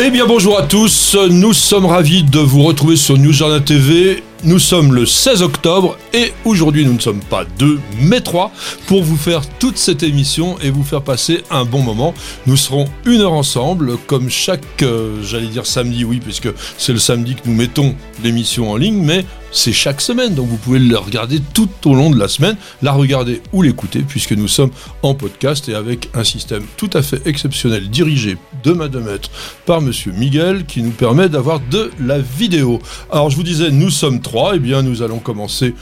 Eh bien bonjour à tous, nous sommes ravis de vous retrouver sur News TV. Nous sommes le 16 octobre et aujourd'hui nous ne sommes pas deux mais trois pour vous faire toute cette émission et vous faire passer un bon moment. Nous serons une heure ensemble comme chaque, euh, j'allais dire samedi oui puisque c'est le samedi que nous mettons l'émission en ligne mais c'est chaque semaine donc vous pouvez le regarder tout au long de la semaine, la regarder ou l'écouter puisque nous sommes en podcast et avec un système tout à fait exceptionnel dirigé de main de maître par monsieur Miguel qui nous permet d'avoir de la vidéo. Alors je vous disais nous sommes trois, et eh bien nous allons commencer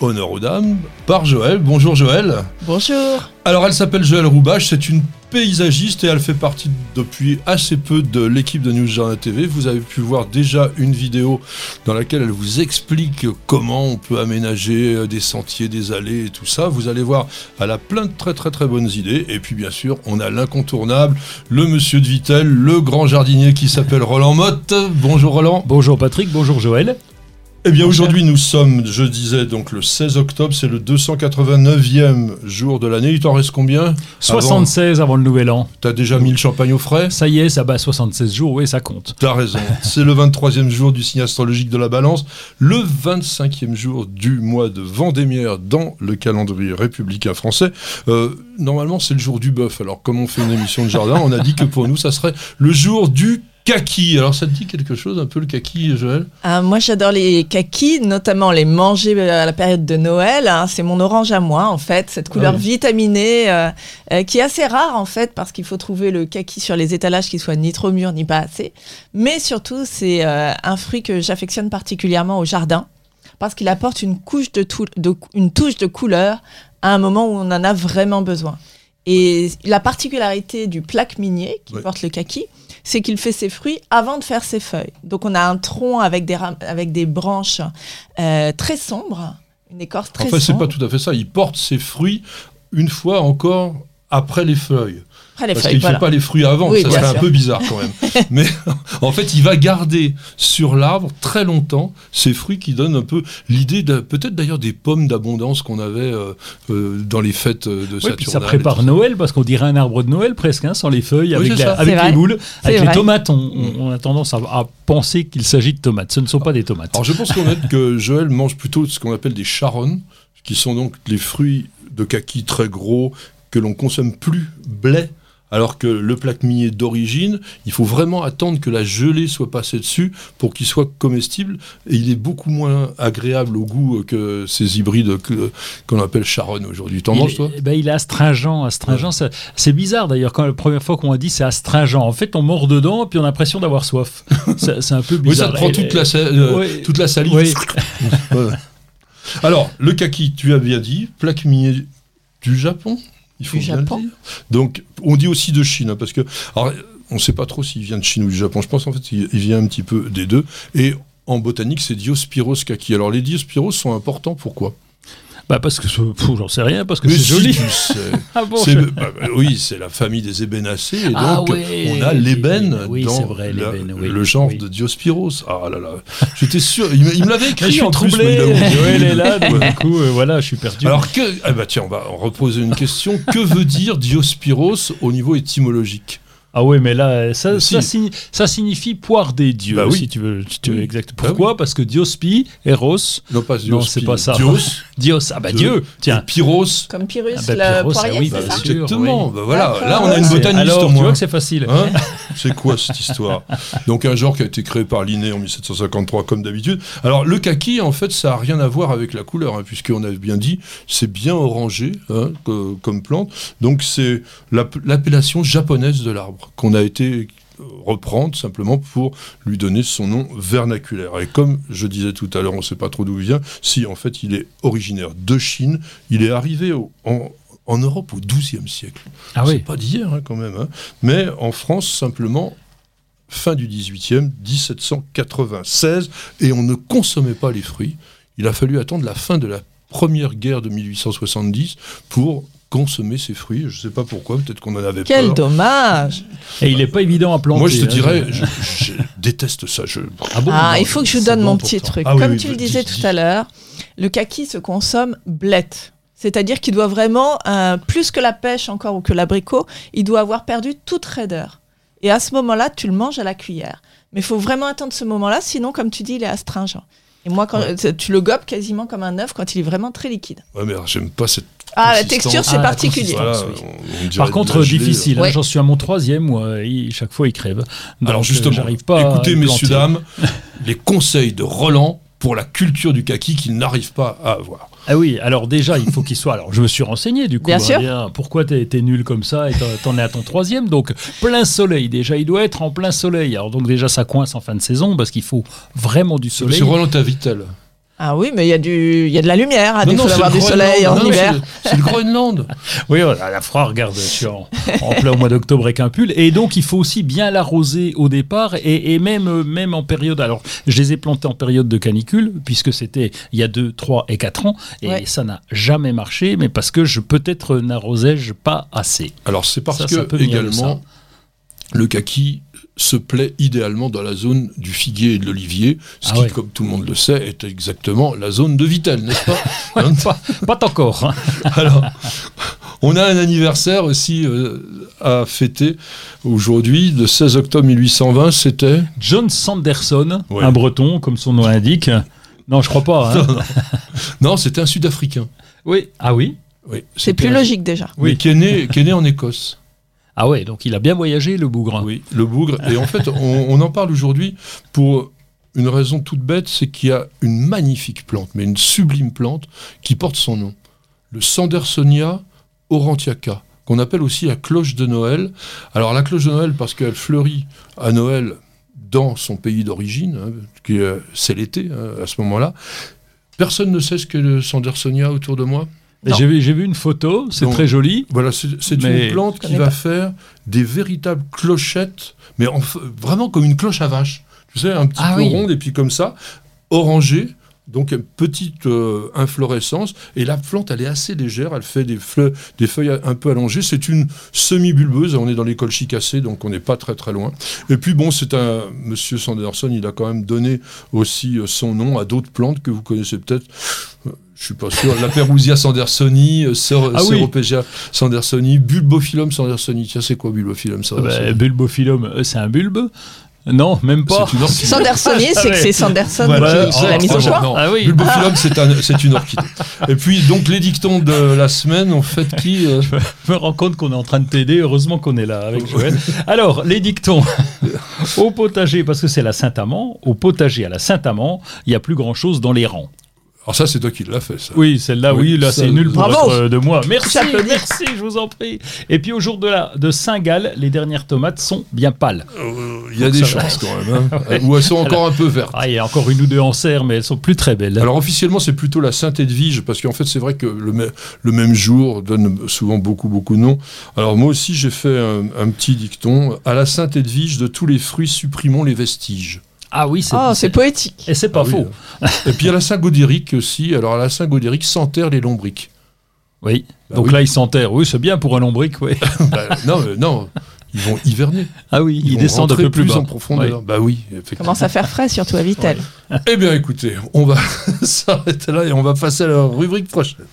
honneur aux dames par Joël. Bonjour Joël. Bonjour. Alors elle s'appelle Joël Roubache, c'est une paysagiste et elle fait partie depuis assez peu de l'équipe de News Journal TV. Vous avez pu voir déjà une vidéo dans laquelle elle vous explique comment on peut aménager euh, des sentiers, des allées et tout ça. Vous allez voir, elle a plein de très très très bonnes idées. Et puis bien sûr, on a l'incontournable, le monsieur de Vitel, le grand jardinier qui s'appelle Roland Motte. Bonjour Roland. Bonjour Patrick, bonjour Joël. Eh bien aujourd'hui nous sommes, je disais, donc le 16 octobre, c'est le 289e jour de l'année. Il t'en reste combien 76 avant, le nouvel an. T'as déjà mis le champagne au frais Ça y est, ça bat 76 jours, oui ça compte. T'as raison. c'est le 23e jour du signe astrologique de la balance, le 25e jour du mois de Vendémiaire dans le calendrier républicain français. Euh, normalement c'est le jour du bœuf, alors comme on fait une émission de jardin, on a dit que pour nous ça serait le jour du kaki. Alors ça te dit quelque chose un peu le kaki, Joël? Ah, Moi j'adore les kakis, notamment les manger à la période de Noël. Hein. C'est mon orange à moi en fait, cette couleur ah vitaminée euh, euh, qui est assez rare en fait parce qu'il faut trouver le kaki sur les étalages qui soit ni trop mûr ni pas assez. Mais surtout c'est euh, un fruit que j'affectionne particulièrement au jardin parce qu'il apporte une, couche de, une touche de couleur à un moment où on en a vraiment besoin. Et la particularité du plaque minier qui porte le kaki, c'est qu'il fait ses fruits avant de faire ses feuilles. Donc on a un tronc avec des, avec des branches euh, très sombres, une écorce très sombre. En fait, c'est pas tout à fait ça. Il porte ses fruits une fois encore après les feuilles. Parce qu'il ne fait pas les fruits avant, ça serait un peu bizarre quand même. Mais en fait, il va garder sur l'arbre très longtemps ces fruits qui donnent un peu l'idée, peut-être d'ailleurs des pommes d'abondance qu'on avait euh, euh, dans les fêtes de Saturne. Puis ça prépare Noël, parce qu'on dirait un arbre de Noël presque, hein, sans les feuilles, avec, les boules. Avec les tomates, on, a tendance à, penser qu'il s'agit de tomates. Ce ne sont pas des tomates. Alors je pense qu'on que Joël mange plutôt ce qu'on appelle des charognes, qui sont donc les fruits de kaki très gros que l'on consomme plus blé alors que le plaque minier d'origine, il faut vraiment attendre que la gelée soit passée dessus pour qu'il soit comestible. Et il est beaucoup moins agréable au goût que ces hybrides qu'on appelle Charonne aujourd'hui. T'en manges, toi eh ben, Il est astringent. astringent C'est bizarre d'ailleurs, quand la première fois qu'on a dit c'est astringent. En fait, on mord dedans et puis on a l'impression d'avoir soif. c'est un peu bizarre. Oui, ça te prend toute, la, euh, toute la salive. Alors, le kaki, tu as bien dit, plaque minier du Japon? Il faut bien Japon. Donc, on dit aussi de Chine, hein, parce que, alors, on ne sait pas trop s'il vient de Chine ou du Japon. Je pense en fait qu'il vient un petit peu des deux. Et en botanique, c'est Diospyros kaki. Alors, les Diospyros sont importants, pourquoi? Bah parce que j'en sais rien, parce que c'est joli. ah bon, bah, bah, oui, c'est la famille des ébénacées, et ah donc on a l'ébène dans vrai, le genre de Diospyros. Ah là là, j'étais sûr, il me, l'avait écrit. je suis en troublé. Joël est là, du coup, euh, voilà, je suis perdu. Alors que, ah bah tiens, on va reposer une question. que veut dire Diospyros au niveau étymologique? Ah oui, mais là, ça, ça, signifie poire des dieux, bah si tu veux, tu veux exact. Pourquoi? Parce que Diospi, Eros. Non, pas Diospi. Non, c'est pas ça. Dios? Dios, ah bah Dieu. Tiens. Pyros. Comme Pyrrhus, ah bah, le poirier, oui, bah, Exactement. Bah, voilà. Là, on a une botaniste Alors, au moins. Tu vois que c'est facile. Hein c'est quoi cette histoire? Donc, un genre qui a été créé par Linné en 1753, comme d'habitude. Alors, le kaki, en fait, ça a rien à voir avec la couleur, hein, puisqu'on a bien dit, c'est bien orangé hein, comme plante. Donc, c'est l'appellation japonaise de l'arbre qu'on a été reprendre simplement pour lui donner son nom vernaculaire. Et comme je disais tout à l'heure, on ne sait pas trop d'où il vient, si en fait il est originaire de Chine, il est arrivé en, Europe au XIIe siècle. Ah C'est pas d'hier hein, quand même. Hein. Mais en France, simplement, fin du 18e, 1796, et on ne consommait pas les fruits. Il a fallu attendre la fin de la première guerre de 1870 pour consommer ces fruits. Je ne sais pas pourquoi, peut-être qu'on en avait Quel peur. Quel dommage Et il n'est pas évident à planter. Moi, je te hein, dirais, je, déteste ça. Je... Ah, bon, ah il faut que je vous donne mon petit truc. Ah Comme tu le disais tout à l'heure, le kaki se consomme blette. C'est-à-dire qu'il doit vraiment, euh, plus que la pêche encore ou que l'abricot, il doit avoir perdu toute raideur. Et à ce moment-là, tu le manges à la cuillère. Mais il faut vraiment attendre ce moment-là, sinon, comme tu dis, il est astringent. Et moi, quand, tu le gobes quasiment comme un œuf quand il est vraiment très liquide. Ouais, mais j'aime pas cette. Ah, la texture, c'est ah, particulier. Par contre, difficile. Hein, j'en suis à mon troisième, moi, chaque fois, il crève. Alors, justement, j'arrive pas écoutez, messieurs, dames, les conseils de Roland pour la culture du kaki qu'il n'arrive pas à avoir. Ah oui, alors déjà, il faut qu'il soit. Alors, je me suis renseigné du coup. Bien hein, sûr. pourquoi t'es es nul comme ça et t'en es à ton troisième? Donc, plein soleil. Déjà, il doit être en plein soleil. Alors, donc, déjà, ça coince en fin de saison parce qu'il faut vraiment du soleil. C'est Roland Tavitel. Ah oui, mais il y, a du, y a de la lumière, à défaut d'avoir du soleil en hiver. C'est le Groenland. oui, voilà, la froid, regarde, je suis en, plein au mois d'octobre avec un pull. Et donc, il faut aussi bien l'arroser au départ et, même, même en période. Alors, je les ai plantés en période de canicule, puisque c'était il y a 2, 3 et 4 ans. Et ça n'a jamais marché, mais parce que je peut-être n'arrosais-je pas assez. Alors, c'est parce que, également, le kaki se plaît idéalement dans la zone du figuier et de l'olivier, ce ah qui, comme tout le monde le sait, est exactement la zone de Vitel, n'est-ce pas, hein pas, encore. Hein. Alors, on a un anniversaire aussi euh, à fêter aujourd'hui, le 16 octobre 1820, c'était John Sanderson, un breton, comme son nom l'indique. Non, je crois pas. Hein. non, c'était un Sud-Africain. Oui. Ah oui, oui C'est plus logique déjà. Oui, qui est né, qui est né en Écosse. Ah ouais, donc il a bien voyagé, le bougre. Oui, le bougre. Et en fait, on, en parle aujourd'hui pour une raison toute bête, c'est qu'il y a une magnifique plante, mais une sublime plante, qui porte son nom. Le Sandersonia aurantiaca, qu'on appelle aussi la cloche de Noël. Alors la cloche de Noël, parce qu'elle fleurit à Noël dans son pays d'origine, hein, c'est l'été hein, à ce moment-là. Personne ne sait ce que le Sandersonia autour de moi j'ai vu, une photo, c'est très joli. Voilà, c'est une plante qui va faire des véritables clochettes, mais vraiment comme une cloche à vache. Tu sais, un petit ah peu ronde et puis comme ça, orangée. Donc une petite euh, inflorescence et la plante elle est assez légère, elle fait des, fleurs, des feuilles un peu allongées. C'est une semi-bulbeuse, on est dans l'école chicassée donc on n'est pas très très loin. Et puis bon, c'est un Monsieur Sanderson, il a quand même donné aussi euh, son nom à d'autres plantes que vous connaissez peut-être. Je suis pas sûr. La Perusia sandersoni, euh, ah sandersoni, Bulbophyllum sandersoni. Tiens, c'est quoi Bulbophyllum sandersoni? Bah, Bulbophyllum, euh, c'est un bulbe. Non, même pas. Sandersoni, c'est que c'est Sanderson qui, l'a mis au choix. Ah oui. Bulbophyllum, c'est une orchidée. Et puis, donc, les dictons de la semaine, en fait, qui. Euh, Je me rends compte qu'on est en train de t'aider. Heureusement qu'on est là avec Joël. Alors, les dictons. au potager, parce que c'est la Saint-Amand, au potager à la Saint-Amand, il n'y a plus grand-chose dans les rangs. Alors ça, c'est toi qui l'as fait, ça. Oui, celle-là, oui, là, c'est nul pour être euh, de moi. Merci, merci, je vous en prie. Et puis au jour de, la, de Saint-Gall, les dernières tomates sont bien pâles. Euh, il y a des chances quand même. Hein. Ou elles sont encore un peu vertes. Ah, il y a encore une ou deux en serre, mais elles sont plus très belles. Alors officiellement, c'est plutôt la Sainte-Edwige, parce qu'en fait, c'est vrai que le, le, même jour donne souvent beaucoup, beaucoup de noms. Alors moi aussi, j'ai fait un, un petit dicton. À la Sainte-Edwige, de tous les fruits, supprimons les vestiges. Ah oui, c'est oh, poétique. Et c'est pas ah faux. Et puis à la Saint-Gaudéric aussi. Alors à la Saint-Gaudéric, s'enterrent les lombriques. Oui. Bah Donc là, ils s'enterrent. Oui, c'est bien pour un lombric, oui. Bah, non, non. Ils vont hiverner. Ah oui, ils, descendent un peu plus, en profondeur. Bah oui, effectivement. Commence à faire frais, surtout à Vitel. eh bien, écoutez, on va s'arrêter là et on va passer à la rubrique prochaine.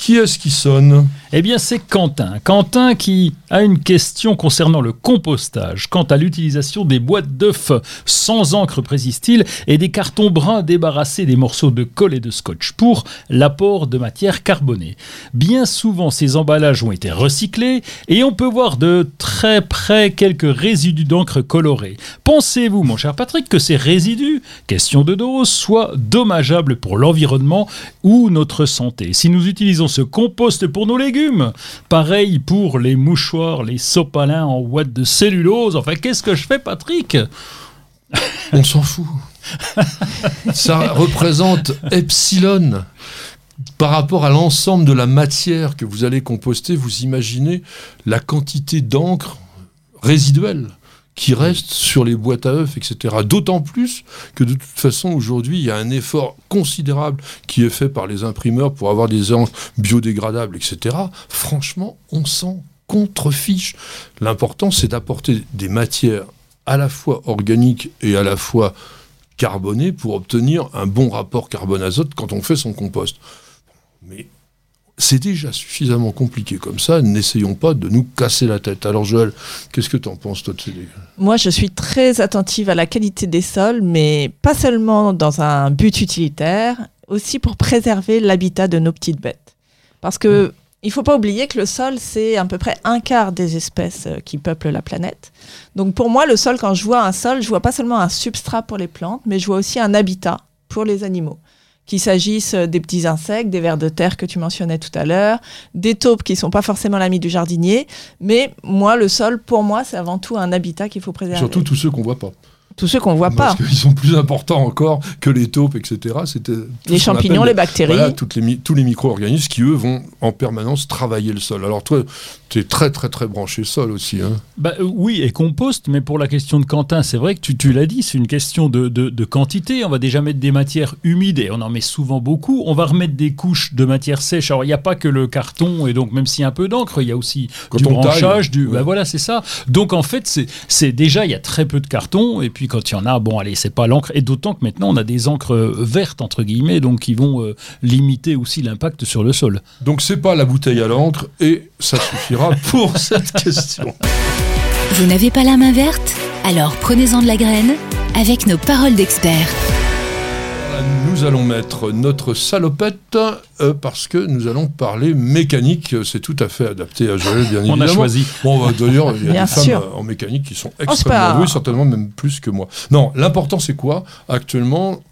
Qui est-ce qui sonne? Eh bien, c'est Quentin. Quentin qui a une question concernant le compostage. Quant à l'utilisation des boîtes d'œufs sans encre, précise-t-il, et des cartons bruns débarrassés des morceaux de colle et de scotch pour l'apport de matière carbonée. Bien souvent, ces emballages ont été recyclés et on peut voir de très près quelques résidus d'encre colorée. Pensez-vous, mon cher Patrick, que ces résidus, question de dose, soient dommageables pour l'environnement ou notre santé? Si nous utilisons ce compost pour nos légumes. Pareil pour les mouchoirs, les sopalins en ouate de cellulose. Enfin, qu'est-ce que je fais, Patrick? On s'en fout. Ça représente epsilon par rapport à l'ensemble de la matière que vous allez composter, vous imaginez la quantité d'encre résiduelle qui reste sur les boîtes à œufs, etc. D'autant plus que de toute façon, aujourd'hui, il y a un effort considérable qui est fait par les imprimeurs pour avoir des encres biodégradables, etc. Franchement, on s'en contrefiche. L'important, c'est d'apporter des matières à la fois organiques et à la fois carbonées pour obtenir un bon rapport carbone-azote quand on fait son compost. Mais c'est déjà suffisamment compliqué comme ça. N'essayons pas de nous casser la tête. Alors Joël, qu'est-ce que tu en penses toi de ces... Moi, je suis très attentive à la qualité des sols, mais pas seulement dans un but utilitaire, aussi pour préserver l'habitat de nos petites bêtes. Parce que mmh. il faut pas oublier que le sol, c'est à peu près un quart des espèces euh, qui peuplent la planète. Donc pour moi, le sol, quand je vois un sol, je vois pas seulement un substrat pour les plantes, mais je vois aussi un habitat pour les animaux qu'il s'agisse des petits insectes, des vers de terre que tu mentionnais tout à l'heure, des taupes qui sont pas forcément l'ami du jardinier, mais moi, le sol, pour moi, c'est avant tout un habitat qu'il faut préserver. Surtout tous ceux qu'on voit pas tous ceux qu'on ne voit pas. Parce qu'ils sont plus importants encore que les taupes, etc. C'était les champignons, les bactéries. Voilà, toutes les, tous les micro-organismes qui, eux, vont en permanence travailler le sol. Alors toi, tu es très, très, très branché sol aussi. Hein. Bah, euh, oui, et compost, mais pour la question de Quentin, c'est vrai que tu, tu l'as dit, c'est une question de, de, quantité. On va déjà mettre des matières humides, et on en met souvent beaucoup. On va remettre des couches de matières sèches. Alors, il n'y a pas que le carton, et donc même s'il y a un peu d'encre, il y a aussi du branchage, du... Bah, voilà, c'est ça. Donc, en fait, c'est déjà, il y a très peu de carton, et puis quand il y en a, bon, allez, c'est pas l'encre. Et d'autant que maintenant, on a des encres vertes, entre guillemets, donc qui vont euh, limiter aussi l'impact sur le sol. Donc, c'est pas la bouteille à l'encre et ça suffira pour cette question. Vous n'avez pas la main verte Alors prenez-en de la graine avec nos paroles d'experts. Nous allons mettre notre salopette euh, parce que nous allons parler mécanique. C'est tout à fait adapté à Joël, bien évidemment. On a choisi. Bon, bah, d'ailleurs, il y a des femmes en mécanique qui sont oh, extrêmement douées, certainement même plus que moi. Non, l'important c'est quoi? Actuellement,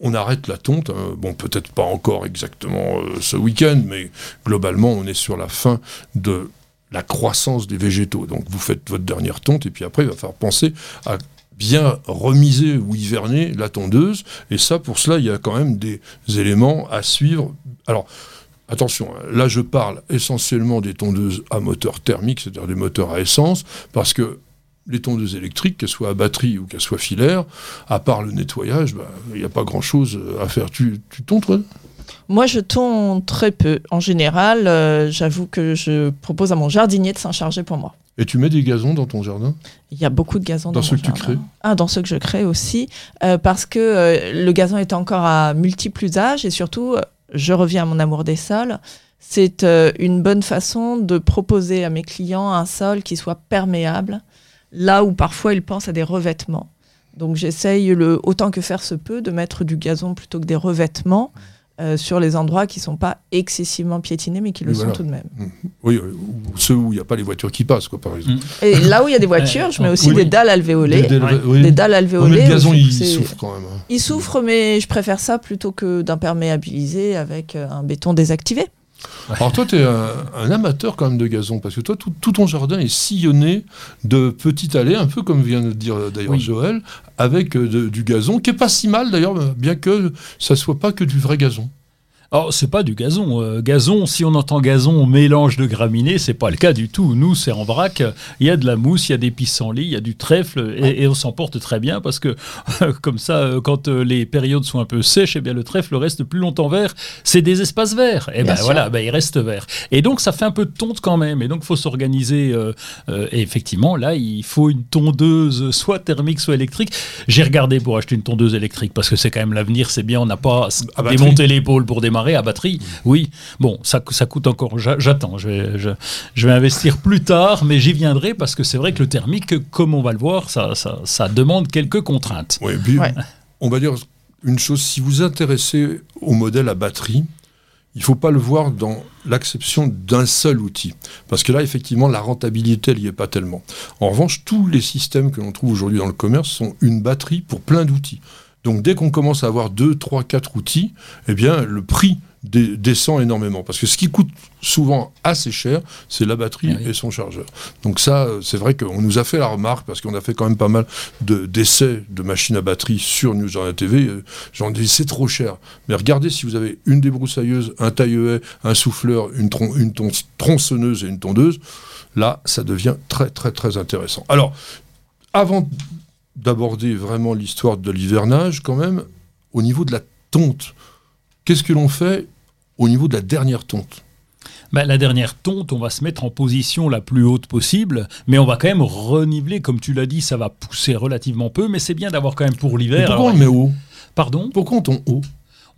on arrête la tonte. Hein. Bon, peut-être pas encore exactement euh, ce week-end, mais globalement, on est sur la fin de la croissance des végétaux. Donc, vous faites votre dernière tonte, et puis après, il va falloir penser à bien remiser ou hiverner la tondeuse. Et ça, pour cela, il y a quand même des éléments à suivre. Alors, attention, hein, là, je parle essentiellement des tondeuses à moteur thermique, c'est-à-dire des moteurs à essence, parce que les tondeuses électriques, qu'elles soient à batterie ou qu'elles soient filaires, à part le nettoyage, bah, il n'y a pas grand-chose à faire. Tu, tu tonds, toi? Moi, je tonds très peu. En général, euh, j'avoue que je propose à mon jardinier de s'en charger pour moi. Et tu mets des gazons dans ton jardin? Il y a beaucoup de gazons dans, dans ceux que tu crées Ah, dans ceux que je crée aussi. Euh, parce que euh, le gazon est encore à multiples usages et surtout, je reviens à mon amour des sols. C'est une bonne façon de proposer à mes clients un sol qui soit perméable, là où parfois ils pensent à des revêtements. Donc j'essaye autant que faire se peut de mettre du gazon plutôt que des revêtements. Euh, sur les endroits qui ne sont pas excessivement piétinés, mais qui le sont tout de même. Mmh. Oui, euh, ceux où il n'y a pas les voitures qui passent, quoi, par exemple. Mmh. Et là où il y a des voitures, je mets aussi des dalles alvéolées. Des, des dalles alvéolées. le gazon, il souffre quand même. Hein. Il souffre, mais je préfère ça plutôt que d'imperméabiliser avec euh, un béton désactivé. Alors toi, tu es un, amateur quand même de gazon, parce que toi, tout, ton jardin est sillonné de petites allées, un peu comme vient de dire d'ailleurs Joël, avec euh, du gazon, qui est pas si mal d'ailleurs, bien que ça soit pas que du vrai gazon. Alors, c'est pas du gazon. Euh, gazon, si on entend gazon, mélange de graminées, c'est pas le cas du tout. Nous, c'est en vrac. Il y a de la mousse, il y a des pissenlits, il y a du trèfle, et, on s'en porte très bien parce que, comme ça, euh, quand euh, les périodes sont un peu sèches, eh bien, le trèfle reste plus longtemps vert. C'est des espaces verts. Et eh ben voilà, ben, il reste vert. Et donc, ça fait un peu de tonte quand même. Et donc, il faut s'organiser. et effectivement, là, il faut une tondeuse, soit thermique, soit électrique. J'ai regardé pour acheter une tondeuse électrique parce que c'est quand même l'avenir. C'est bien, on n'a pas démonté l'épaule pour démarrer à batterie, oui. Bon, ça, ça coûte encore. J'attends. Je vais, je, vais investir plus tard, mais j'y viendrai parce que c'est vrai que le thermique, comme on va le voir, ça, ça, demande quelques contraintes. Oui, on va dire une chose. Si vous intéressez au modèle à batterie, il ne faut pas le voir dans l'acception d'un seul outil. Parce que là, effectivement, la rentabilité, elle n'y est pas tellement. En revanche, tous les systèmes que l'on trouve aujourd'hui dans le commerce sont une batterie pour plein d'outils. Donc dès qu'on commence à avoir 2, 3, 4 outils, eh bien le prix descend énormément. Parce que ce qui coûte souvent assez cher, c'est la batterie Ah oui. et son chargeur. Donc ça, euh, c'est vrai qu'on nous a fait la remarque, parce qu'on a fait quand même pas mal de- d'essais de machines à batterie sur News Journal TV. euh, J'en dis, c'est trop cher. Mais regardez si vous avez une débroussailleuse, un taille-haie, un souffleur, une, tron- une ton- tronçonneuse et une tondeuse, là, ça devient très, très, très intéressant. Alors, avant d'aborder vraiment l'histoire de l'hivernage, quand même, au niveau de la tonte, qu'est-ce que l'on fait au niveau de la dernière tonte? Bah, la dernière tonte, on va se mettre en position la plus haute possible, mais on va quand même reniveler, comme tu l'as dit, ça va pousser relativement peu, mais c'est bien d'avoir quand même pour l'hiver. Pourquoi on le met haut Pardon? Pourquoi on tombe haut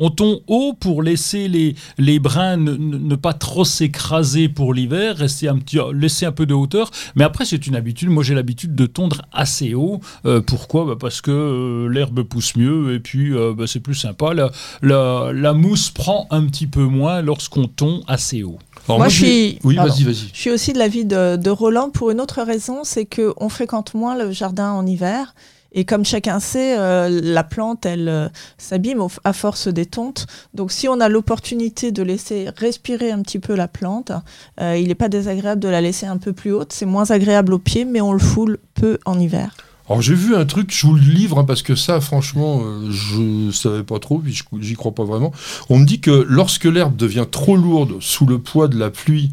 On tombe haut pour laisser les, les brins ne, pas trop s'écraser pour l'hiver, rester un petit, laisser un peu de hauteur. Mais après, c'est une habitude. Moi, j'ai l'habitude de tondre assez haut. Euh, pourquoi? Bah, Parce que euh, l'herbe pousse mieux et puis euh, bah, c'est plus sympa. La, la- la mousse prend un petit peu moins lorsqu'on tond assez haut. Alors Moi, je j'ai- suis- Oui, pardon. vas-y, vas-y. Je suis aussi de l'avis de, de Roland pour une autre raison, c'est qu'on fréquente moins le jardin en hiver. Et comme chacun sait, euh, la plante, elle euh, s'abîme à force des tontes. Donc si on a l'opportunité de laisser respirer un petit peu la plante, euh, il n'est pas désagréable de la laisser un peu plus haute. C'est moins agréable au pied, mais on le foule peu en hiver. Alors j'ai vu un truc, je vous le livre, hein, parce que ça, franchement, euh, je savais pas trop, puis j'y crois pas vraiment. On me dit que lorsque l'herbe devient trop lourde sous le poids de la pluie,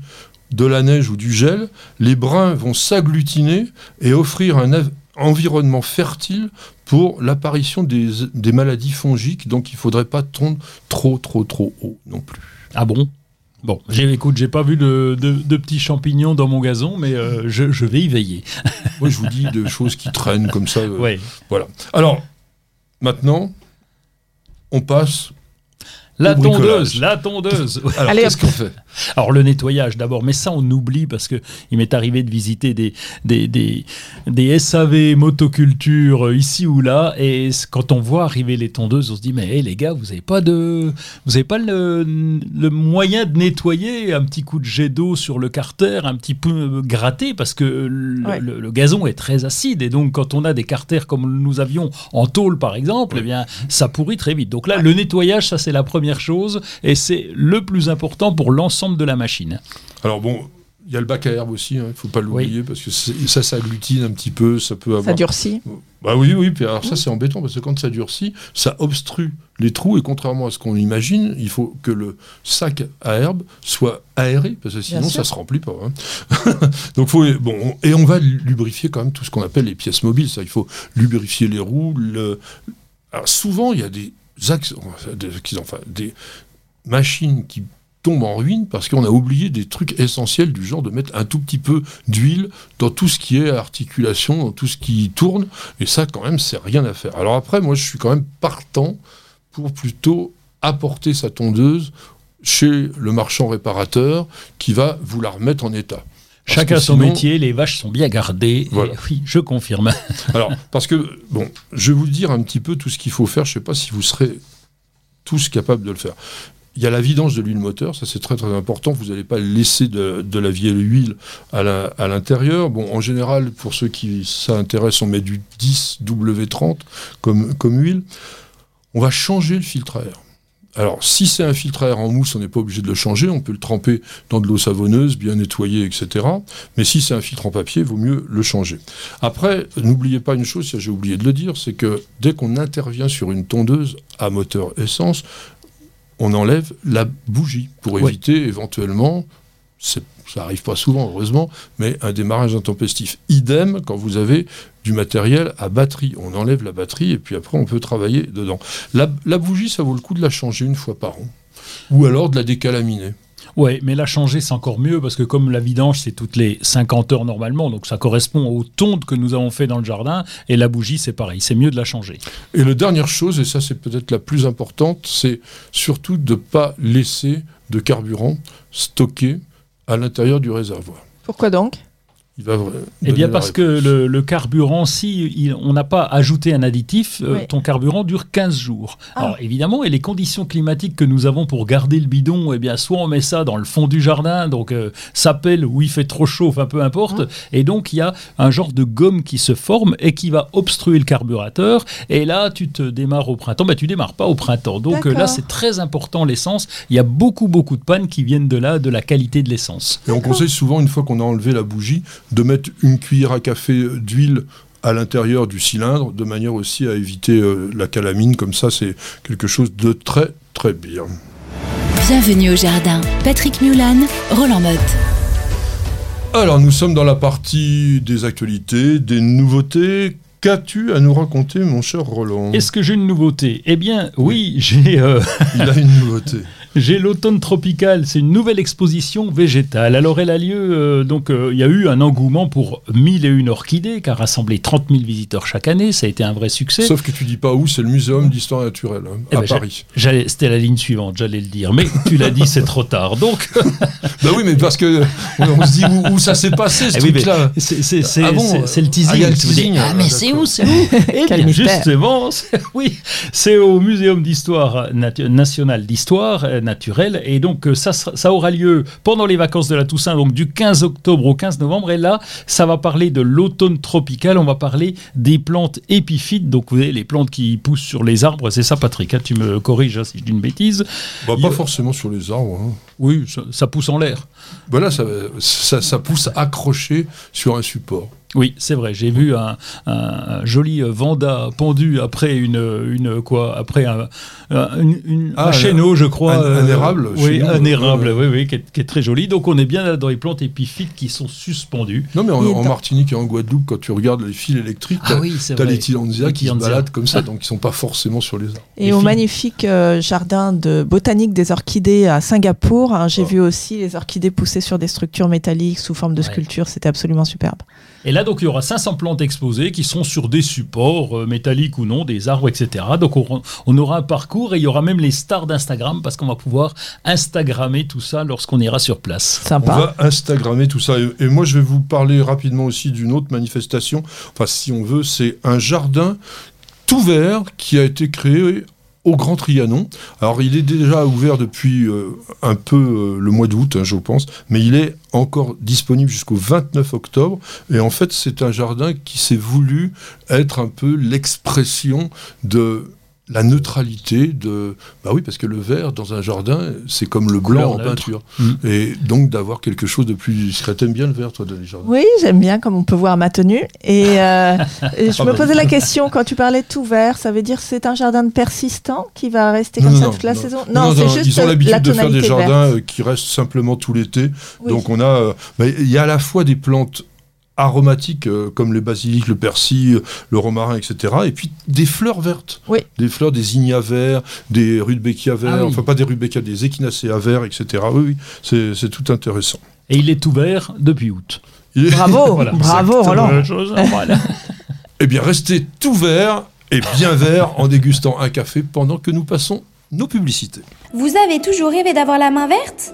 de la neige ou du gel, les brins vont s'agglutiner et offrir un environnement fertile pour l'apparition des, des maladies fongiques. Donc il faudrait pas tondre trop, trop, trop haut non plus. Ah bon? Bon, écoute, j'ai pas vu de, de- de petits champignons dans mon gazon, mais euh, je, je vais y veiller. Moi, je vous dis des choses qui traînent comme ça. euh, Ouais. Voilà. Alors, maintenant, on passe. La tondeuse, la tondeuse. Alors, Allez, qu'est-ce qu'on fait Alors le nettoyage d'abord, mais ça on oublie parce que il m'est arrivé de visiter des, des, des, des SAV motoculture euh, ici ou là, et quand on voit arriver les tondeuses, on se dit mais hey, les gars, vous n'avez pas de, vous avez pas le, le moyen de nettoyer un petit coup de jet d'eau sur le carter, un petit peu gratter parce que le, Ouais. le- le gazon est très acide et donc quand on a des carters comme nous avions en tôle par exemple, eh bien ça pourrit très vite. Donc là le nettoyage, ça c'est la première chose et c'est le plus important pour l'ensemble de la machine. Alors, bon, il y a le bac à herbe aussi, il ne faut pas l'oublier, parce que c'est- ça s'agglutine un petit peu, ça peut avoir. Ça durcit. Bah oui, oui, puis alors ça c'est embêtant, parce que quand ça durcit, ça obstrue les trous, et contrairement à ce qu'on imagine, il faut que le sac à herbe soit aéré, parce que sinon ça se remplit pas. hein. Donc, faut, bon, et on va lubrifier quand même tout ce qu'on appelle les pièces mobiles, ça, il faut lubrifier les roues. Le... Alors, souvent, il y a des des machines qui tombent en ruine parce qu'on a oublié des trucs essentiels du genre de mettre un tout petit peu d'huile dans tout ce qui est articulation, dans tout ce qui tourne, et ça quand même c'est rien à faire. Alors après moi je suis quand même partant pour plutôt apporter sa tondeuse chez le marchand réparateur qui va vous la remettre en état. Chacun son sinon- métier, les vaches sont bien gardées. et oui, je confirme. Alors, parce que, bon, je vais vous dire un petit peu tout ce qu'il faut faire. Je ne sais pas si vous serez tous capables de le faire. Il y a la vidange de l'huile moteur, ça c'est très très important. Vous n'allez pas laisser de, de la vieille huile à l'intérieur. Bon, en général, pour ceux qui ça intéresse, on met du 10W30 comme, comme huile. On va changer le filtre à air. Alors, si c'est un filtre à air en mousse, on n'est pas obligé de le changer. On peut le tremper dans de l'eau savonneuse, bien nettoyer, etc. Mais si c'est un filtre en papier, il vaut mieux le changer. Après, n'oubliez pas une chose, ça j'ai oublié de le dire, c'est que dès qu'on intervient sur une tondeuse à moteur essence, on enlève la bougie pour éviter éventuellement, ça arrive pas souvent heureusement, mais un démarrage intempestif. Idem quand vous avez du matériel à batterie. On enlève la batterie et puis après on peut travailler dedans. La, la bougie, ça vaut le coup de la changer une fois par an. Ou alors de la décalaminer. Ouais, mais la changer, c'est encore mieux parce que comme la vidange, c'est toutes les 50 heures normalement, donc ça correspond aux tondes que nous avons fait dans le jardin. Et la bougie, c'est pareil, c'est mieux de la changer. Et la dernière chose, et ça c'est peut-être la plus importante, c'est surtout de ne pas laisser de carburant stocké à l'intérieur du réservoir. Pourquoi donc? Il va Eh bien, parce que le, carburant, si on n'a pas ajouté un additif, euh, ton carburant dure 15 jours. Ah. Alors, évidemment, et les conditions climatiques que nous avons pour garder le bidon, eh bien, soit on met ça dans le fond du jardin, donc euh, ça pèle ou il fait trop chaud, enfin peu importe. Mmh. Et donc, il y a un genre de gomme qui se forme et qui va obstruer le carburateur. Et là, tu te démarres au printemps. Ben, tu démarres pas au printemps. Donc euh, là, c'est très important l'essence. Il y a beaucoup, beaucoup de pannes qui viennent de là, de la qualité de l'essence. Et on conseille souvent, une fois qu'on a enlevé la bougie, de mettre une cuillère à café d'huile à l'intérieur du cylindre, de manière aussi à éviter euh, la calamine. Comme ça, c'est quelque chose de très, très bien. Bienvenue au jardin. Patrick Mulan, Roland Motte. Alors, nous sommes dans la partie des actualités, des nouveautés. Qu'as-tu à nous raconter, mon cher Roland? Est-ce que j'ai une nouveauté? Eh bien, oui, j'ai. Euh, Il a une nouveauté. J'ai l'automne tropical, c'est une nouvelle exposition végétale. Alors elle a lieu, euh, donc euh, il y a eu un engouement pour 1001 orchidées qui a rassemblé 30 000 visiteurs chaque année, ça a été un vrai succès. Sauf que tu dis pas où, c'est le Muséum d'histoire naturelle hein, eh à ben, Paris. C'était la ligne suivante, j'allais le dire, mais tu l'as dit, c'est trop tard. Donc. bah oui, mais parce que on, se dit où, ça s'est passé ce eh truc-là. c'est ah le teasing. Ah, ah mais c'est où, c'est où? Eh bien justement, oui, c'est au Muséum d'histoire nationale d'histoire euh, naturel. Et donc, euh, ça, ça aura lieu pendant les vacances de la Toussaint, donc du 15 octobre au 15 novembre. Et là, ça va parler de l'automne tropical. On va parler des plantes épiphytes. Donc, vous avez les plantes qui poussent sur les arbres. C'est ça, Patrick. Hein, tu me corriges hein, si je dis une bêtise. Bah, pas forcément sur les arbres. Hein. Oui, ça, pousse en l'air. Voilà, ça, ça, ça pousse accroché sur un support. Oui, c'est vrai. J'ai vu un, joli Vanda pendu après une, une quoi après un, une, ah, chéneau, je crois. Un, euh, érable. Oui, un érable, oui, oui, qui est, très joli. Donc on est bien dans les plantes épiphytes qui sont suspendues. Non, mais en, Martinique et en Guadeloupe, quand tu regardes les fils électriques, ah, oui, tu as les Tilandia qui se baladent comme ça, donc ils sont pas forcément sur les arbres. Et au magnifique euh, jardin de botanique des orchidées à Singapour, hein, j'ai oh. vu aussi les orchidées pousser sur des structures métalliques sous forme de sculpture. C'était absolument superbe. Et là, donc, il y aura 500 plantes exposées qui sont sur des supports, euh, métalliques ou non, des arbres, etc. Donc, on, aura un parcours et il y aura même les stars d'Instagram parce qu'on va pouvoir Instagrammer tout ça lorsqu'on ira sur place. Sympa. On va Instagrammer tout ça. Et, moi, je vais vous parler rapidement aussi d'une autre manifestation. Enfin, si on veut, c'est un jardin tout vert qui a été créé au Grand Trianon. Alors il est déjà ouvert depuis euh, un peu euh, le mois d'août, hein, je pense, mais il est encore disponible jusqu'au 29 octobre. Et en fait, c'est un jardin qui s'est voulu être un peu l'expression de la neutralité de bah oui parce que le vert dans un jardin c'est comme le blanc en peinture. Mm. et donc d'avoir quelque chose de plus discret. T'aimes bien le vert toi dans les jardins oui j'aime bien comme on peut voir ma tenue. Et, euh, je me posais la question quand tu parlais de tout vert ça veut dire c'est un jardin de persistant qui va rester comme ça toute la saison? Non, c'est juste ils ont l'habitude de faire des jardins euh, qui restent simplement tout l'été. Donc on a euh, il y a à la fois des plantes aromatiques euh, comme le basilic, le persil, le romarin, etc. Et puis des fleurs vertes. Oui. Des fleurs, des ignas verts, des rudbeckia verts, ah enfin pas des rudbeckia, des echinacea verts, etc. Oui, oui, c'est tout intéressant. Et il est ouvert depuis août. Bravo, bravo Roland. eh bien, restez tout vert et bien vert en dégustant un café pendant que nous passons nos publicités. Vous avez toujours rêvé d'avoir la main verte?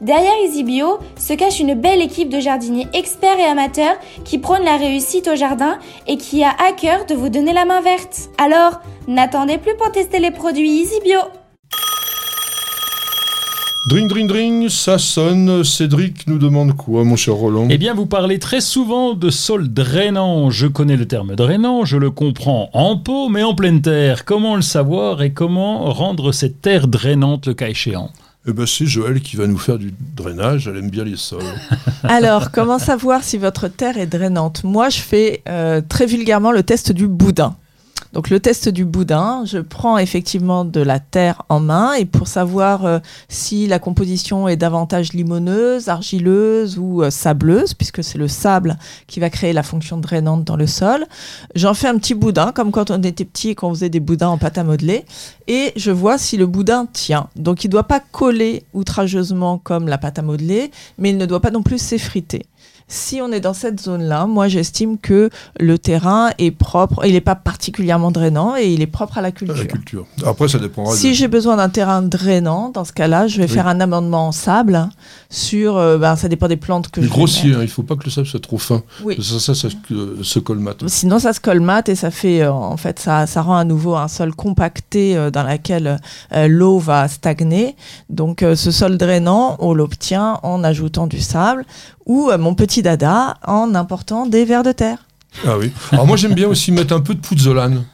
Derrière EasyBio se cache une belle équipe de jardiniers experts et amateurs qui prônent la réussite au jardin et qui a à cœur de vous donner la main verte. Alors, n'attendez plus pour tester les produits EasyBio. Dring, dring, dring, ça sonne. Cédric nous demande quoi, mon cher Roland? Eh bien, vous parlez très souvent de sol drainant. Je connais le terme drainant, je le comprends en pot, mais en pleine terre. Comment le savoir et comment rendre cette terre drainante le cas échéant? Eh ben, c'est Joël qui va nous faire du drainage. Elle aime bien les sols. Alors, comment savoir si votre terre est drainante? Moi, je fais euh, très vulgairement le test du boudin. Donc le test du boudin, je prends effectivement de la terre en main. Et pour savoir euh, si la composition est davantage limoneuse, argileuse ou euh, sableuse, puisque c'est le sable qui va créer la fonction drainante dans le sol, j'en fais un petit boudin, comme quand on était petit et qu'on faisait des boudins en pâte à modeler, et je vois si le boudin tient. Donc il ne doit pas coller outrageusement comme la pâte à modeler, mais il ne doit pas non plus s'effriter si on est dans cette zone-là, moi j'estime que le terrain est propre, il n'est pas particulièrement drainant et il est propre à la culture. la culture. Après, ça dépendra. Si j'ai besoin d'un terrain drainant, dans ce cas-là, je vais faire un amendement en sable sur. Euh, ben, ça dépend des plantes que Mais je. grossier, hein, il ne faut pas que le sable soit trop fin. Oui. Ça, ça, ça, euh, se colmate. Sinon, ça se colmate et ça fait, euh, en fait, ça, ça rend à nouveau un sol compacté dans lequel l'eau va stagner. Donc, ce sol drainant, on l'obtient en ajoutant du sable ou euh, mon petit dada en important des vers de terre. Ah oui. Alors moi, j'aime bien aussi mettre un peu de pouzzolane.